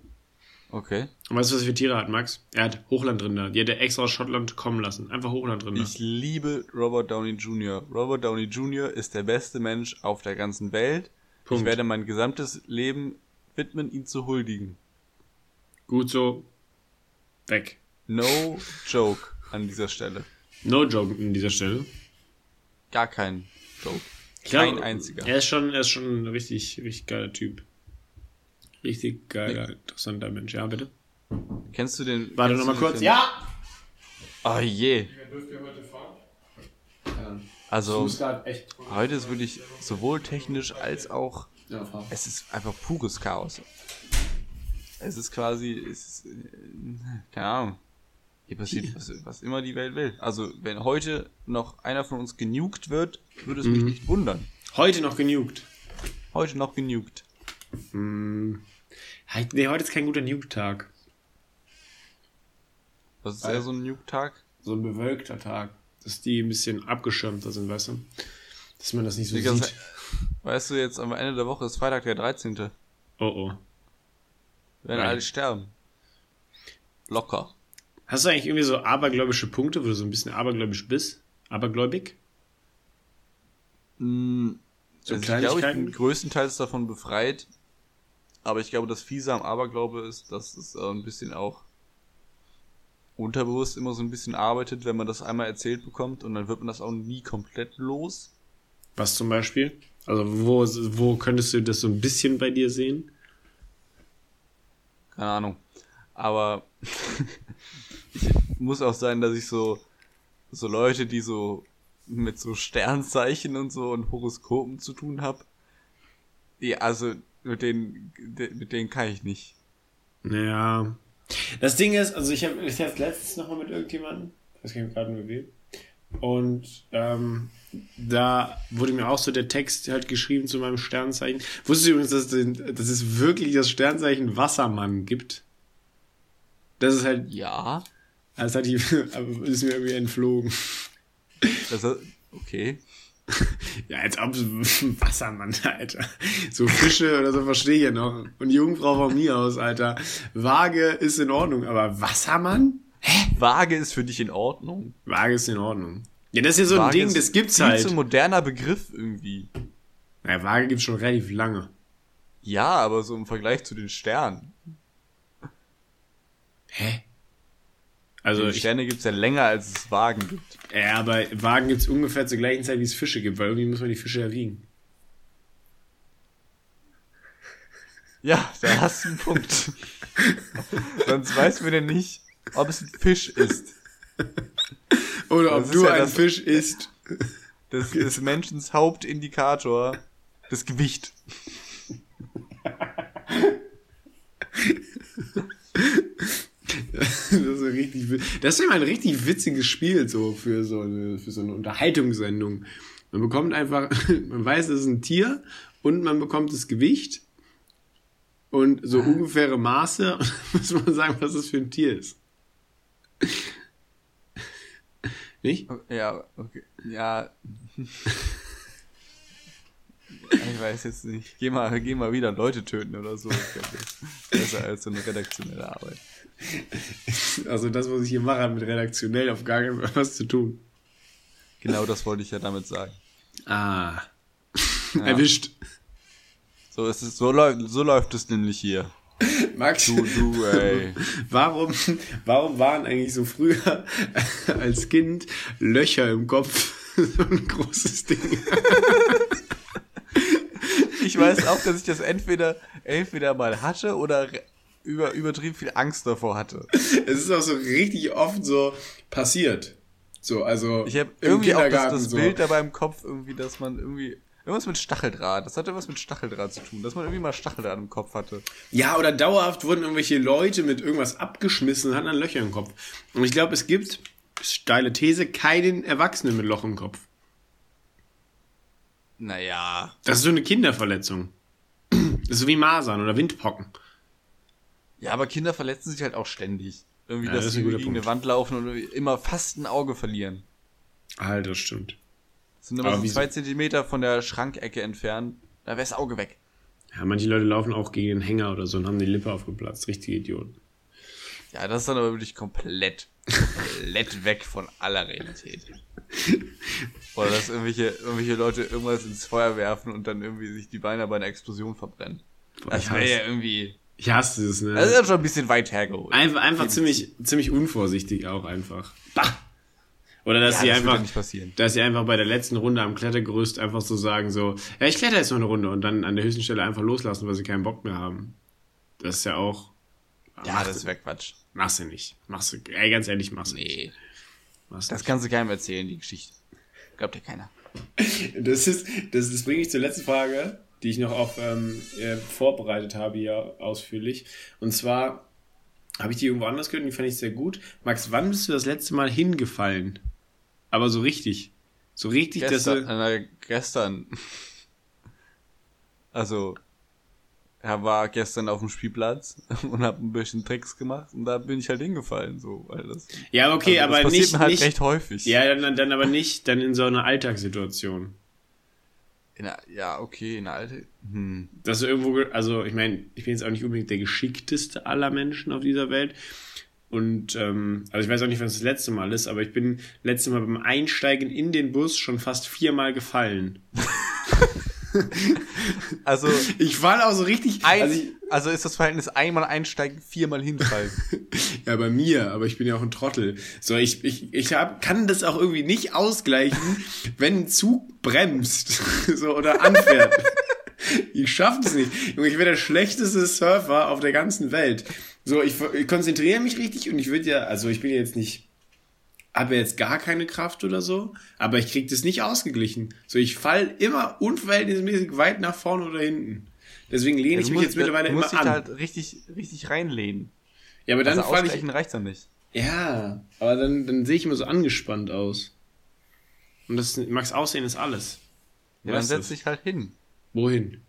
Okay. Und weißt du, was er für Tiere hat, Max? Er hat Hochlandrinder. Die hat er extra aus Schottland kommen lassen. Einfach Hochlandrinder. Ich liebe Robert Downey Jr. Robert Downey Jr. ist der beste Mensch auf der ganzen Welt. Punkt. Ich werde mein gesamtes Leben widmen, ihn zu huldigen. Gut so. Weg. No joke an dieser Stelle. No joke an dieser Stelle. Gar kein Joke. Kein glaub, einziger. Er ist schon, er ist schon ein richtig, richtig geiler Typ. Richtig geiler, interessanter Mensch. Ja, bitte. Kennst du den? Warte kennst noch mal du den kurz. Film? Ja! Oh je. Dürft ihr heute fahren? Also heute ist wirklich sowohl technisch als auch es ist einfach pures Chaos. Es ist quasi, es ist, äh, keine Ahnung. Hier passiert, was, was immer die Welt will. Also, wenn heute noch einer von uns genugt wird, würde es mich nicht wundern. Heute noch genugt. Heute noch genugt. Hm. Nee, heute ist kein guter Nuke-Tag. Was ist eher so ein Nuke-Tag? So ein bewölkter Tag. Dass die ein bisschen abgeschirmter sind, weißt du? Dass man das nicht so Digga, sieht. Weißt du, jetzt am Ende der Woche ist Freitag der 13. Oh oh. Werden Nein. alle sterben. Locker. Hast du eigentlich irgendwie so abergläubische Punkte, wo du so ein bisschen abergläubisch bist? Abergläubig? Mm, So also ich glaube, ich bin größtenteils davon befreit. Aber ich glaube, das Fiese am Aberglaube ist, dass es äh, ein bisschen auch unterbewusst immer so ein bisschen arbeitet, wenn man das einmal erzählt bekommt und dann wird man das auch nie komplett los. Was zum Beispiel? Also wo, wo könntest du das so ein bisschen bei dir sehen? Keine Ahnung. Aber ich muss auch sein, dass ich so, so Leute, die so mit so Sternzeichen und so und Horoskopen zu tun habe, ja, also mit denen, de- mit denen kann ich nicht. Naja. Das Ding ist, also ich habe ich hab letztens nochmal mit irgendjemandem, gar nicht gerade mit wem, und ähm, da wurde mir auch so der Text halt geschrieben zu meinem Sternzeichen. Wusstest du übrigens, dass, es den- dass es wirklich das Sternzeichen Wassermann gibt? Das ist halt, Ja. das hat die, ist mir irgendwie entflogen. Das, okay. Ja, als ob Wassermann, Alter. So Fische oder so verstehe ich ja noch. Und Jungfrau von mir aus, Alter. Waage ist in Ordnung, aber Wassermann? Waage ist für dich in Ordnung. Waage ist in Ordnung. Ja, das ist ja so ein Waage Ding, ist das gibt's halt. zu moderner Begriff irgendwie. Ja, Waage gibt's schon relativ lange. Ja, aber so im Vergleich zu den Sternen. Hä? Also, Die Sterne gibt's ja länger, als es Wagen gibt. ja, aber Wagen gibt's ungefähr zur gleichen Zeit, wie es Fische gibt, weil irgendwie muss man die Fische ja wiegen. Ja, da hast du einen Punkt. Sonst weiß man ja nicht, ob es ein Fisch ist. Oder ob Das du ja ein das- Fisch isst. Das ist Menschens Hauptindikator. Das Gewicht. Das ist, so richtig, das ist ja mal ein richtig witziges Spiel so für so eine, für so eine Unterhaltungssendung. Man bekommt einfach, man weiß, es ist ein Tier und man bekommt das Gewicht und so ungefähre Maße und dann muss man sagen, was das für ein Tier ist. Nicht? Ja, okay. Ja. Ich weiß jetzt nicht. Geh mal, geh mal wieder Leute töten oder so. Besser als so eine redaktionelle Arbeit. Also das, was ich hier mache, hat mit redaktionell auf gar keinen Fall was zu tun. Genau das wollte ich ja damit sagen. Ah. Erwischt. So, ist es, so, läuft, so läuft es nämlich hier. Max, Du, du, ey. warum, warum waren eigentlich so früher als Kind Löcher im Kopf so ein großes Ding? Ich weiß auch, dass ich das entweder, entweder mal hatte oder über, übertrieben viel Angst davor hatte. Es ist auch so richtig oft so passiert. So, also Ich habe irgendwie auch das, das so. Bild dabei im Kopf, irgendwie, dass man irgendwie. Irgendwas mit Stacheldraht. Das hatte was mit Stacheldraht zu tun, dass man irgendwie mal Stacheldraht im Kopf hatte. Ja, oder dauerhaft wurden irgendwelche Leute mit irgendwas abgeschmissen und hatten dann Löcher im Kopf. Und ich glaube, es gibt, steile These, keinen Erwachsenen mit Loch im Kopf. Naja. Das ist so eine Kinderverletzung. Das ist so wie Masern oder Windpocken. Ja, aber Kinder verletzen sich halt auch ständig. Irgendwie, Ja, dass das sie gegen eine Punkt. Wand laufen und immer fast ein Auge verlieren. Alter, stimmt. Sind immer Aber so zwei Zentimeter von der Schrankecke entfernt. Da wäre das Auge weg. Ja, manche Leute laufen auch gegen den Hänger oder so und haben die Lippe aufgeplatzt. Richtige Idioten. Ja, das ist dann aber wirklich komplett, komplett weg von aller Realität. Oder dass irgendwelche, irgendwelche Leute irgendwas ins Feuer werfen und dann irgendwie sich die Beine bei einer Explosion verbrennen. Boah, Das ich wäre ja irgendwie. Ich hasse es, ne? Das ist ja schon ein bisschen weit hergeholt. Einfach, einfach ziemlich, ziemlich unvorsichtig auch einfach. Bah! Oder dass Ja, sie das einfach, nicht passieren. dass sie einfach bei der letzten Runde am Klettergerüst einfach so sagen so, ja, ich kletter jetzt noch eine Runde und dann an der höchsten Stelle einfach loslassen, weil sie keinen Bock mehr haben. Das ist ja auch, Ja, mach- das wäre Quatsch. machst du nicht. Machst du, ey, ganz ehrlich, machst du Nee. nicht. Machst Das nicht. kannst du keinem erzählen, die Geschichte. Glaubt ja keiner. Das ist, das, das bringt mich zur letzten Frage, die ich noch auf, ähm, äh, vorbereitet habe hier ausführlich. Und zwar habe ich die irgendwo anders gehört und die fand ich sehr gut. Max, wann bist du das letzte Mal hingefallen? Aber so richtig. So richtig, Gestern, dass du, äh, gestern. Also, er war gestern auf dem Spielplatz und hab ein bisschen Tricks gemacht und da bin ich halt hingefallen, so, weil das, Ja, okay, also das aber passiert nicht, mir halt nicht recht häufig. ja, dann, dann aber nicht dann in so einer Alltagssituation. Der, ja, okay, in der alte, hm. Dass du irgendwo, ge- also ich meine, ich bin jetzt auch nicht unbedingt der geschickteste aller Menschen auf dieser Welt. Und ähm, also ich weiß auch nicht, wann es das letzte Mal ist, aber ich bin letztes Mal beim Einsteigen in den Bus schon fast viermal gefallen. Also, Ich falle auch so richtig. ein, also ich, also ist das Verhältnis einmal einsteigen, viermal hinfallen. ja, bei mir, aber ich bin ja auch ein Trottel. So, ich, ich, ich hab, kann das auch irgendwie nicht ausgleichen, wenn ein Zug bremst so, oder anfährt. Ich schaff das nicht. Junge, ich wäre der schlechteste Surfer auf der ganzen Welt. So, ich, ich konzentriere mich richtig und ich würde ja, also ich bin jetzt nicht, habe jetzt gar keine Kraft oder so, aber ich krieg das nicht ausgeglichen. So, ich fall immer unverhältnismäßig weit nach vorne oder hinten. Deswegen lehne ich Du mich musst- jetzt mittlerweile du immer musst dich an. da halt richtig, richtig reinlehnen. ja, aber dann Also fall ich, reicht's dann nicht. ja, aber dann, dann sehe ich immer so angespannt aus. Und das Max Aussehen ist alles. Ja, dann Weißt setz du? dich halt hin. Wohin?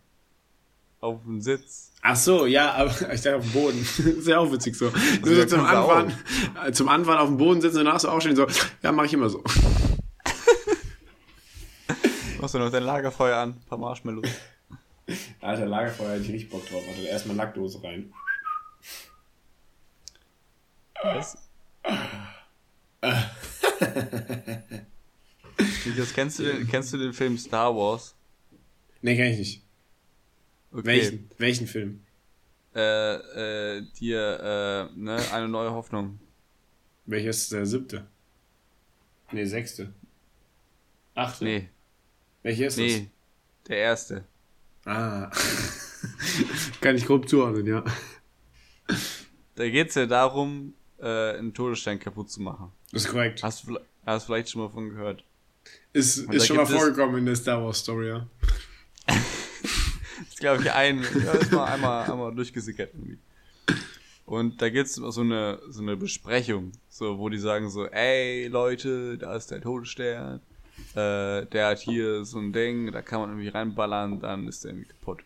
Auf den Sitz. Ach so, ja, aber ich dachte auf dem Boden. ist ja auch witzig so. ja so zum, cool auch. Anfahren, äh, zum Anfahren auf dem Boden sitzen und danach so aufstehen, so, ja, mache ich immer so. Machst du noch dein Lagerfeuer an, ein paar Marshmallows. Alter, Lagerfeuer hätte ich richtig Bock drauf. Warte, erstmal Lackdose rein. Was? Niklas, kennst du, den, kennst du den Film Star Wars? Nee, kann ich nicht. Okay. Welchen? Welchen Film? Äh, äh, dir, äh, ne, eine neue Hoffnung. Welcher ist der siebte? Nee, sechste. Achte? Nee, Welcher ist nee, der erste. das? Ah. kann ich grob zuordnen, ja. Da geht's ja darum, äh, einen Todesstern kaputt zu machen. Das ist korrekt. Hast du, vielleicht- hast du vielleicht schon mal von gehört? Ist, Und ist schon mal vorgekommen in der Star Wars Story, ja. Ist, glaube ich, ein, ja, ist mal einmal, einmal durchgesickert irgendwie. Und da gibt's immer so eine, so eine Besprechung, so, wo die sagen so, ey, Leute, da ist der Todesstern, äh, der hat hier so ein Ding, da kann man irgendwie reinballern, dann ist der irgendwie kaputt.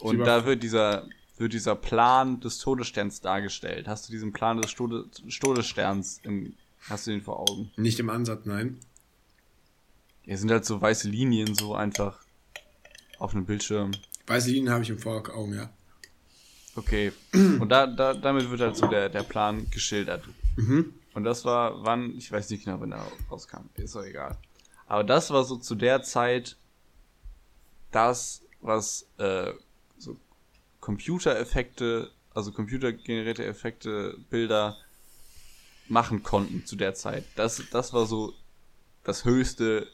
Und Über- da wird dieser, wird dieser Plan des Todessterns dargestellt. Hast du diesen Plan des Tode, Todessterns im, hast du den vor Augen? Nicht im Ansatz, nein. Hier sind halt so weiße Linien, so einfach auf einem Bildschirm. Weiße Linien habe ich im Voraugen, ja. Okay. Und da, da, damit wird halt so der, der Plan geschildert. Mhm. Und das war, wann, ich weiß nicht genau, wann er rauskam. Ist doch egal. Aber das war so zu der Zeit das, was äh, so Computereffekte, also computergenerierte Effekte, Bilder machen konnten zu der Zeit. Das, das war so das höchste,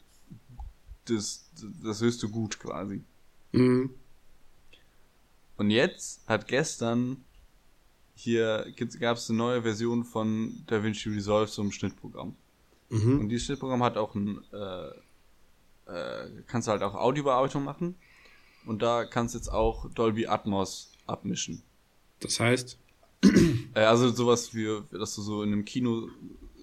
das, das höchste Gut quasi. Mhm. Und jetzt hat gestern hier gab es eine neue Version von DaVinci Resolve, so einem Schnittprogramm. Mhm. Und dieses Schnittprogramm hat auch ein, äh, äh, kannst du halt auch Audiobearbeitung machen. Und da kannst du jetzt auch Dolby Atmos abmischen. Das heißt, Äh, also sowas wie, dass du so in einem Kino,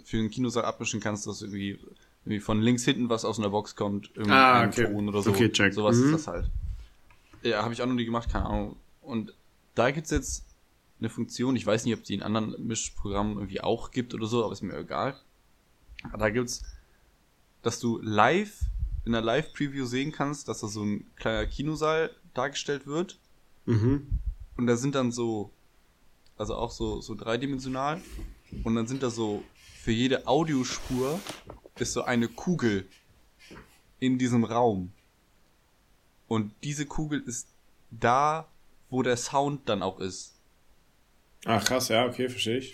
für einen Kinosaal abmischen kannst, dass irgendwie, irgendwie von links hinten was aus einer Box kommt, irgendein Ah, okay. Ton oder so. Okay, check. Sowas Mhm. ist das halt. Ja, habe ich auch noch nie gemacht, keine Ahnung. Und da gibt's jetzt eine Funktion, ich weiß nicht, ob die in anderen Mischprogrammen irgendwie auch gibt oder so, aber ist mir egal. Da gibt's, dass du live in der Live-Preview sehen kannst, dass da so ein kleiner Kinosaal dargestellt wird. Mhm. Und da sind dann so, also auch so, so dreidimensional. Und dann sind da so, für jede Audiospur ist so eine Kugel in diesem Raum. Und diese Kugel ist da, wo der Sound dann auch ist. Ach krass, ja, okay, verstehe ich.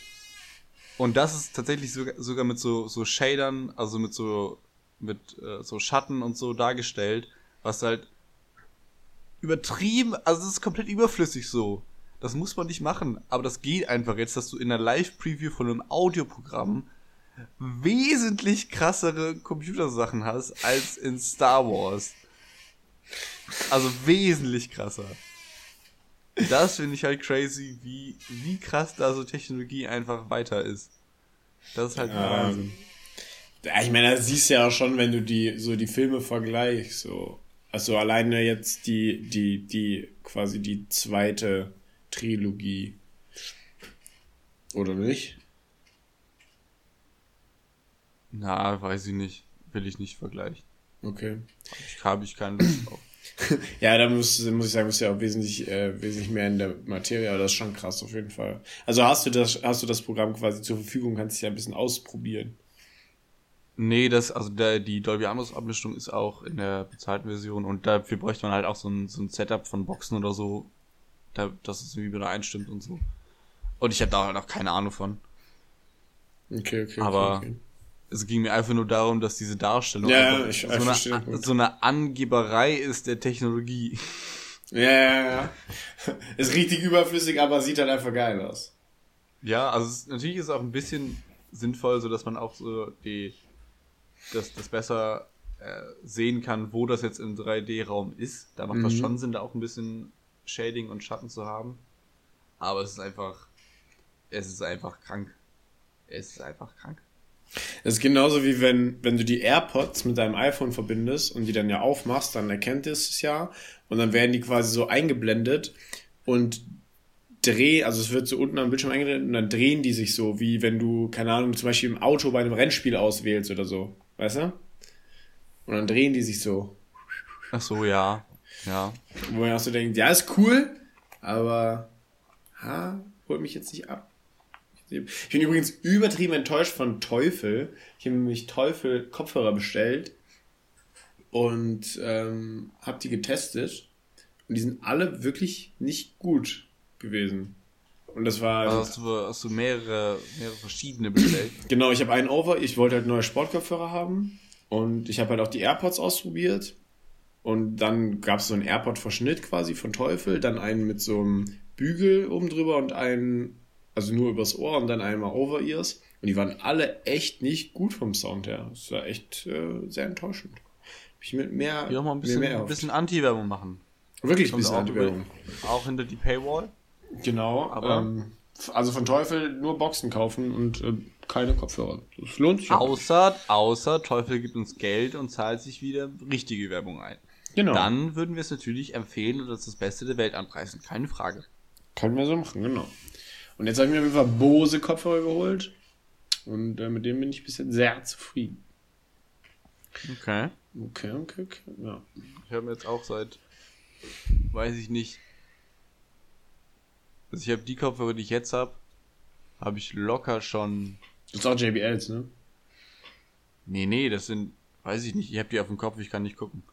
Und das ist tatsächlich sogar, sogar mit so, so Shadern, also mit so, mit äh, so Schatten und so dargestellt, was halt übertrieben, also es ist komplett überflüssig so. Das muss man nicht machen, aber das geht einfach jetzt, dass du in der Live-Preview von einem Audioprogramm wesentlich krassere Computersachen hast als in Star Wars. Also wesentlich krasser. Das finde ich halt crazy, wie, wie krass da so Technologie einfach weiter ist. Das ist halt Ja. Wahnsinn. Ich meine, das siehst du ja auch schon, wenn du die, so die Filme vergleichst, so. Also alleine jetzt die, die, die, quasi die zweite Trilogie. Oder nicht? Na, weiß ich nicht. Will ich nicht vergleichen. Okay. Habe ich keine Lust drauf. Ja, da muss, muss ich sagen, bist du ja auch wesentlich, äh, wesentlich mehr in der Materie, aber das ist schon krass auf jeden Fall. Also hast du das, hast du das Programm quasi zur Verfügung, kannst dich ja ein bisschen ausprobieren. Nee, das, also der, die Dolby Atmos Abmischung ist auch in der bezahlten Version und dafür bräuchte man halt auch so ein, so ein Setup von Boxen oder so, da, dass es irgendwie wieder einstimmt und so. Und ich habe da halt auch keine Ahnung von. Okay, okay. Aber- okay, okay. Es ging mir einfach nur darum, dass diese Darstellung Ja, ich- ich so, den eine, so eine Angeberei ist der Technologie. Ja, ja, ja. Ist richtig überflüssig, aber sieht halt einfach geil aus. Ja, also es, natürlich ist es auch ein bisschen sinnvoll, so dass man auch so die das, das besser äh, sehen kann, wo das jetzt im 3D-Raum ist. Da macht das Mhm. schon Sinn, da auch ein bisschen Shading und Schatten zu haben. Aber es ist einfach, es ist einfach krank. Es ist einfach krank. Das ist genauso wie wenn, wenn du die AirPods mit deinem iPhone verbindest und die dann ja aufmachst, dann erkennt es es ja und dann werden die quasi so eingeblendet und drehen, also es wird so unten am Bildschirm eingeblendet und dann drehen die sich so, wie wenn du, keine Ahnung, zum Beispiel im Auto bei einem Rennspiel auswählst oder so, weißt du? Und dann drehen die sich so, Ach so, ja. Ja. wo man auch so denkt, ja, ist cool, aber ha, holt mich jetzt nicht ab. Ich bin übrigens übertrieben enttäuscht von Teufel. Ich habe nämlich Teufel Kopfhörer bestellt und ähm, habe die getestet und die sind alle wirklich nicht gut gewesen. Und das war Also hast du, hast du mehrere, mehrere verschiedene bestellt. Genau, ich habe einen Over, ich wollte halt neue Sportkopfhörer haben und ich habe halt auch die AirPods ausprobiert und dann gab es so einen AirPod-Verschnitt quasi von Teufel, dann einen mit so einem Bügel oben drüber und einen, also nur übers Ohr und dann einmal Over-Ears und die waren alle echt nicht gut vom Sound her. Das war echt äh, sehr enttäuschend. Hab Ich mit mehr, auch mal ein bisschen, mehr ein bisschen Anti-Werbung machen. Wirklich ein bisschen Anti-Werbung. auch hinter die Paywall. Genau, Aber- ähm, also von Teufel nur Boxen kaufen und äh, keine Kopfhörer. Das lohnt sich. Außer, außer Teufel gibt uns Geld und zahlt sich wieder richtige Werbung ein. Genau. Dann würden wir es natürlich empfehlen und als das Beste der Welt anpreisen. Keine Frage. Können wir so machen, genau. Und jetzt habe ich mir auf jeden Fall Bose Kopfhörer geholt. Und äh, mit dem bin ich bis jetzt sehr zufrieden. Okay. Okay, okay, okay. Ja. Ich habe jetzt auch seit, weiß ich nicht. Also ich habe die Kopfhörer, die ich jetzt habe, habe ich locker schon. Das ist auch JBLs, ne? Nee, nee, das sind, weiß ich nicht. Ich habe die auf dem Kopf, ich kann nicht gucken.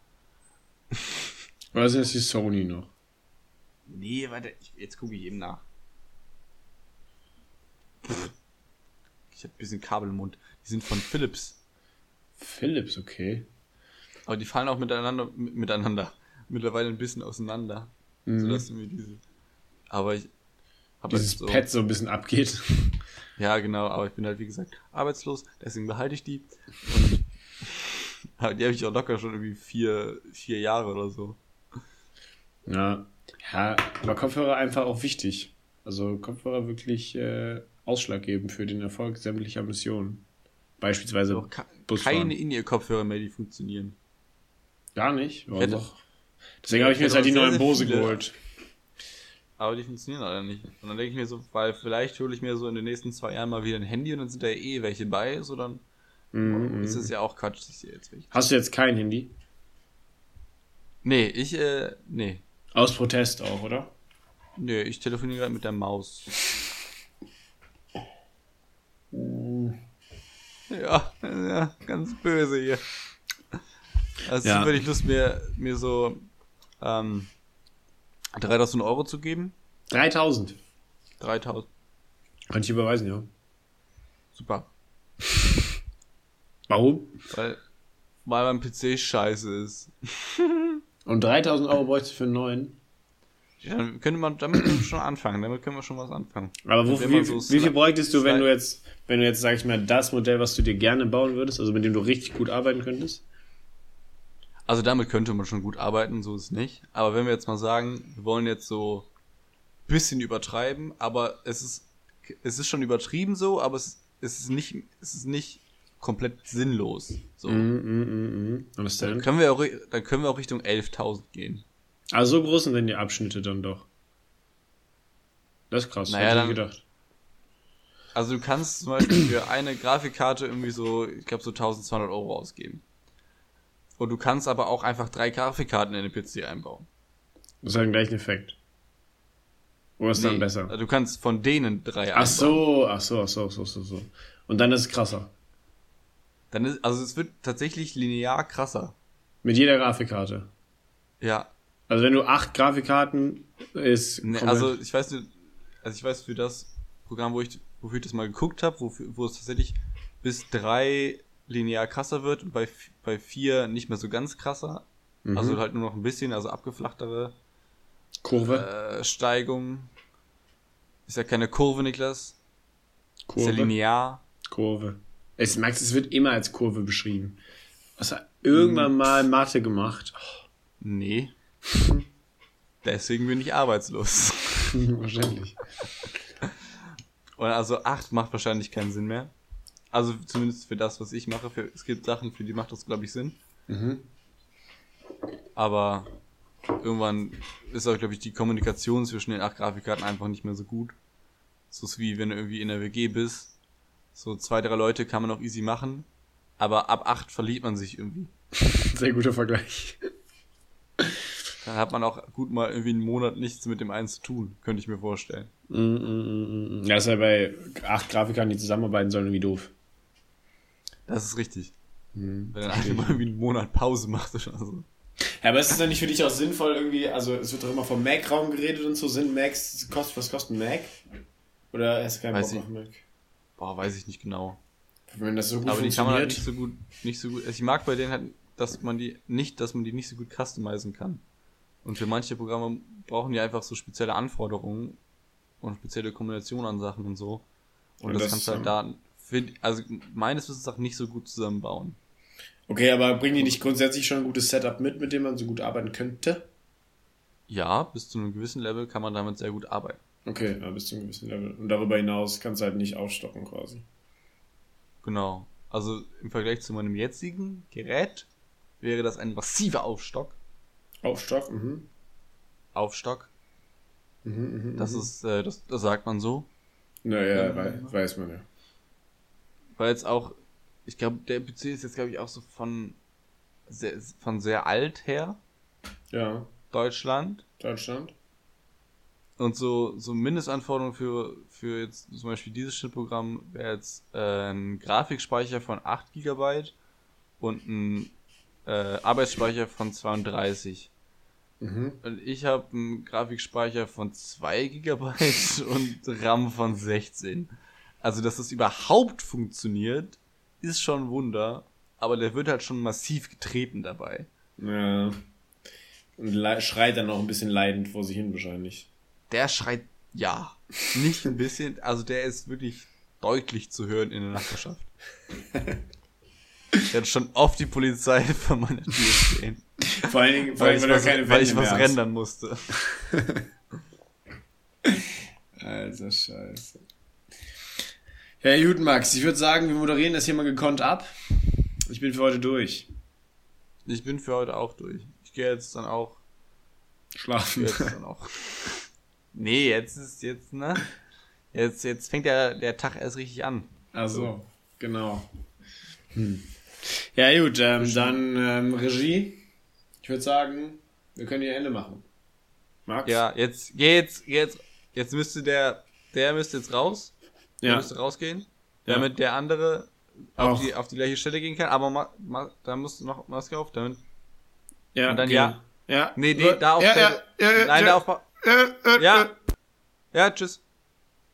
Oder sind das die Sony noch? Nee, warte, ich, jetzt gucke ich eben nach. Ich habe ein bisschen Kabel im Mund. Die sind von Philips. Philips, okay. Aber die fallen auch miteinander, mit- miteinander. Mittlerweile ein bisschen auseinander. Mhm. Sodass mir diese. Aber ich. Hab Dieses jetzt so, Pad so ein bisschen abgeht. Ja, genau, aber ich bin halt, wie gesagt, arbeitslos, deswegen behalte ich die. Und die habe ich auch locker schon irgendwie vier, vier Jahre oder so. Ja. Ja, aber Kopfhörer einfach auch wichtig. Also Kopfhörer wirklich äh, ausschlaggebend für den Erfolg sämtlicher Missionen. Beispielsweise Busfahren. keine In-Ear-Kopfhörer mehr, die funktionieren. Gar nicht. Warum doch? Deswegen habe ich mir jetzt halt die neuen Bose viele. geholt. Aber die funktionieren leider nicht. Und dann denke ich mir so, weil vielleicht hole ich mir so in den nächsten zwei Jahren mal wieder ein Handy und dann sind da eh welche bei, so dann Mhm, ist mhm. es ja auch Quatsch, dass ich jetzt welche. Hast du jetzt kein Handy? Nee, ich, äh, nee. Aus Protest auch, oder? Nee, ich telefoniere gerade mit der Maus. Ja, ja, ganz böse hier. Also Ja. würde ich Lust, mir, mir so ähm, 3000 Euro zu geben. 3000. 3000. Kann ich überweisen, ja. Super. Warum? Weil, weil mein PC scheiße ist. Und 3000 Euro bräuchte ich für einen neuen. Ja, dann könnte man, damit können wir schon anfangen. Damit können wir schon was anfangen. Aber wo, wie, so wie viel bräuchtest du, wenn du jetzt, wenn du jetzt, sag ich mal, das Modell, was du dir gerne bauen würdest, also mit dem du richtig gut arbeiten könntest? Also damit könnte man schon gut arbeiten, so ist es nicht. Aber wenn wir jetzt mal sagen, wir wollen jetzt so ein bisschen übertreiben, aber es ist, es ist schon übertrieben so, aber es, es ist nicht, es ist nicht komplett sinnlos. So. Mhm, mhm. Und was Dann können wir auch, dann können wir auch Richtung 11.000 gehen. Also so groß sind denn die Abschnitte dann doch. Das ist krass, Naja, hätte dann- ich gedacht. Also du kannst zum Beispiel für eine Grafikkarte irgendwie so, ich glaube so 1200 Euro ausgeben. Und du kannst aber auch einfach drei Grafikkarten in den PC einbauen. Das hat den gleichen Effekt. Oder ist dann Nee, besser? Du kannst von denen drei so, ach so, ach so, ach so, ach so, ach so. Und dann ist es krasser. Dann ist, also es wird tatsächlich linear krasser. Mit jeder Grafikkarte. Ja. Also wenn du acht Grafikkarten ist. Ne, komplett- also ich weiß nicht, also ich weiß für das Programm, wo ich, wofür ich das mal geguckt habe, wo, wo es tatsächlich bis drei linear krasser wird und bei, bei vier nicht mehr so ganz krasser. Mhm. Also halt nur noch ein bisschen, also abgeflachtere Kurve. äh, Steigung. Ist ja keine Kurve, Niklas. Ist ja Kurve. linear. Kurve. Es, Max, es wird immer als Kurve beschrieben. Hast du irgendwann Hm. mal Mathe gemacht? Nee. Deswegen bin ich arbeitslos. Wahrscheinlich. Und also 8 macht wahrscheinlich keinen Sinn mehr. Also zumindest für das, was ich mache. Für, es gibt Sachen, für die macht das, glaube ich, Sinn. Mhm. Aber irgendwann ist auch, glaube ich, die Kommunikation zwischen den acht Grafikkarten einfach nicht mehr so gut. So ist wie wenn du irgendwie in der WG bist. So zwei, drei Leute kann man auch easy machen. Aber ab acht verliert man sich irgendwie. Sehr guter Vergleich. Dann hat man auch gut mal irgendwie einen Monat nichts mit dem einen zu tun, könnte ich mir vorstellen. Mm, mm, mm. Ja, ist ja bei acht Grafikern, die zusammenarbeiten sollen, irgendwie doof. Das ist richtig. Wenn dann einer mal irgendwie einen Monat Pause macht oder so. Ja, aber ist es dann nicht für dich auch sinnvoll irgendwie, also es wird doch immer vom Mac-Raum geredet und so, sind Macs, kost, was kostet ein Mac? Oder hast du keinen Weiß Bock ich. auf Mac? Boah, weiß ich nicht genau. Wenn das so gut Aber die kann man halt nicht so gut, nicht so gut. Also ich mag bei denen halt, dass man die nicht, dass man die nicht so gut customizen kann. Und für manche Programme brauchen die einfach so spezielle Anforderungen und spezielle Kombinationen an Sachen und so. Und, Und das, das, kannst du halt da, find, also meines Wissens auch nicht so gut zusammenbauen. Okay, aber bringen die nicht grundsätzlich schon ein gutes Setup mit, mit dem man so gut arbeiten könnte? Ja, bis zu einem gewissen Level kann man damit sehr gut arbeiten. Okay, ja, bis zu einem gewissen Level. Und darüber hinaus kannst du halt nicht aufstocken quasi. Genau. Also im Vergleich zu meinem jetzigen Gerät wäre das ein massiver Aufstock. Aufstock, mhm. Aufstock. Mhm, mhm, Das mhm. ist, äh, das, das sagt man so. Naja, wei weiß man ja. Weil jetzt auch, ich glaube, der PC ist jetzt, glaube ich, auch so von sehr, von sehr alt her, Ja, Deutschland. Deutschland. Und so, so Mindestanforderungen für, für jetzt zum Beispiel dieses Schnittprogramm wäre jetzt äh, ein Grafikspeicher von 8 GB und ein äh, Arbeitsspeicher von 32. Mhm. Und ich habe einen Grafikspeicher von 2 GB und RAM von 16. Also, dass das überhaupt funktioniert, ist schon ein Wunder. Aber der wird halt schon massiv getreten dabei. Ja. Und schreit dann noch ein bisschen leidend vor sich hin wahrscheinlich. Der schreit, ja, nicht ein bisschen. Also, der ist wirklich deutlich zu hören in der Nachbarschaft. Der hat schon oft die Polizei vor meiner Tür stehen. Vor allen Dingen, vor Weil allem, ich weil du was, weil ich was rendern musste. Also scheiße. Ja, gut, Max. Ich würde sagen, wir moderieren das hier mal gekonnt ab. Ich bin für heute durch. Ich bin für heute auch durch. Ich gehe jetzt dann auch, ich Schlafen. jetzt dann auch. Nee, jetzt ist jetzt, ne? Jetzt, jetzt fängt der, der Tag erst richtig an. Also, genau. Hm. Ja, gut, ähm, dann ähm, Regie. Ich würde sagen, wir können hier Ende machen. Max? Ja, jetzt, jetzt, jetzt, jetzt müsste der, der müsste jetzt raus. Der ja. müsste rausgehen. Ja. Damit der andere auf die, auf die gleiche Stelle gehen kann. Aber ma, ma, da musst du noch Maske auf, damit. Ja. Und dann ja. Ja. Nee, nee, da auf ja, der, ja, ja, Nein, da auf. Ja. Ja, tschüss.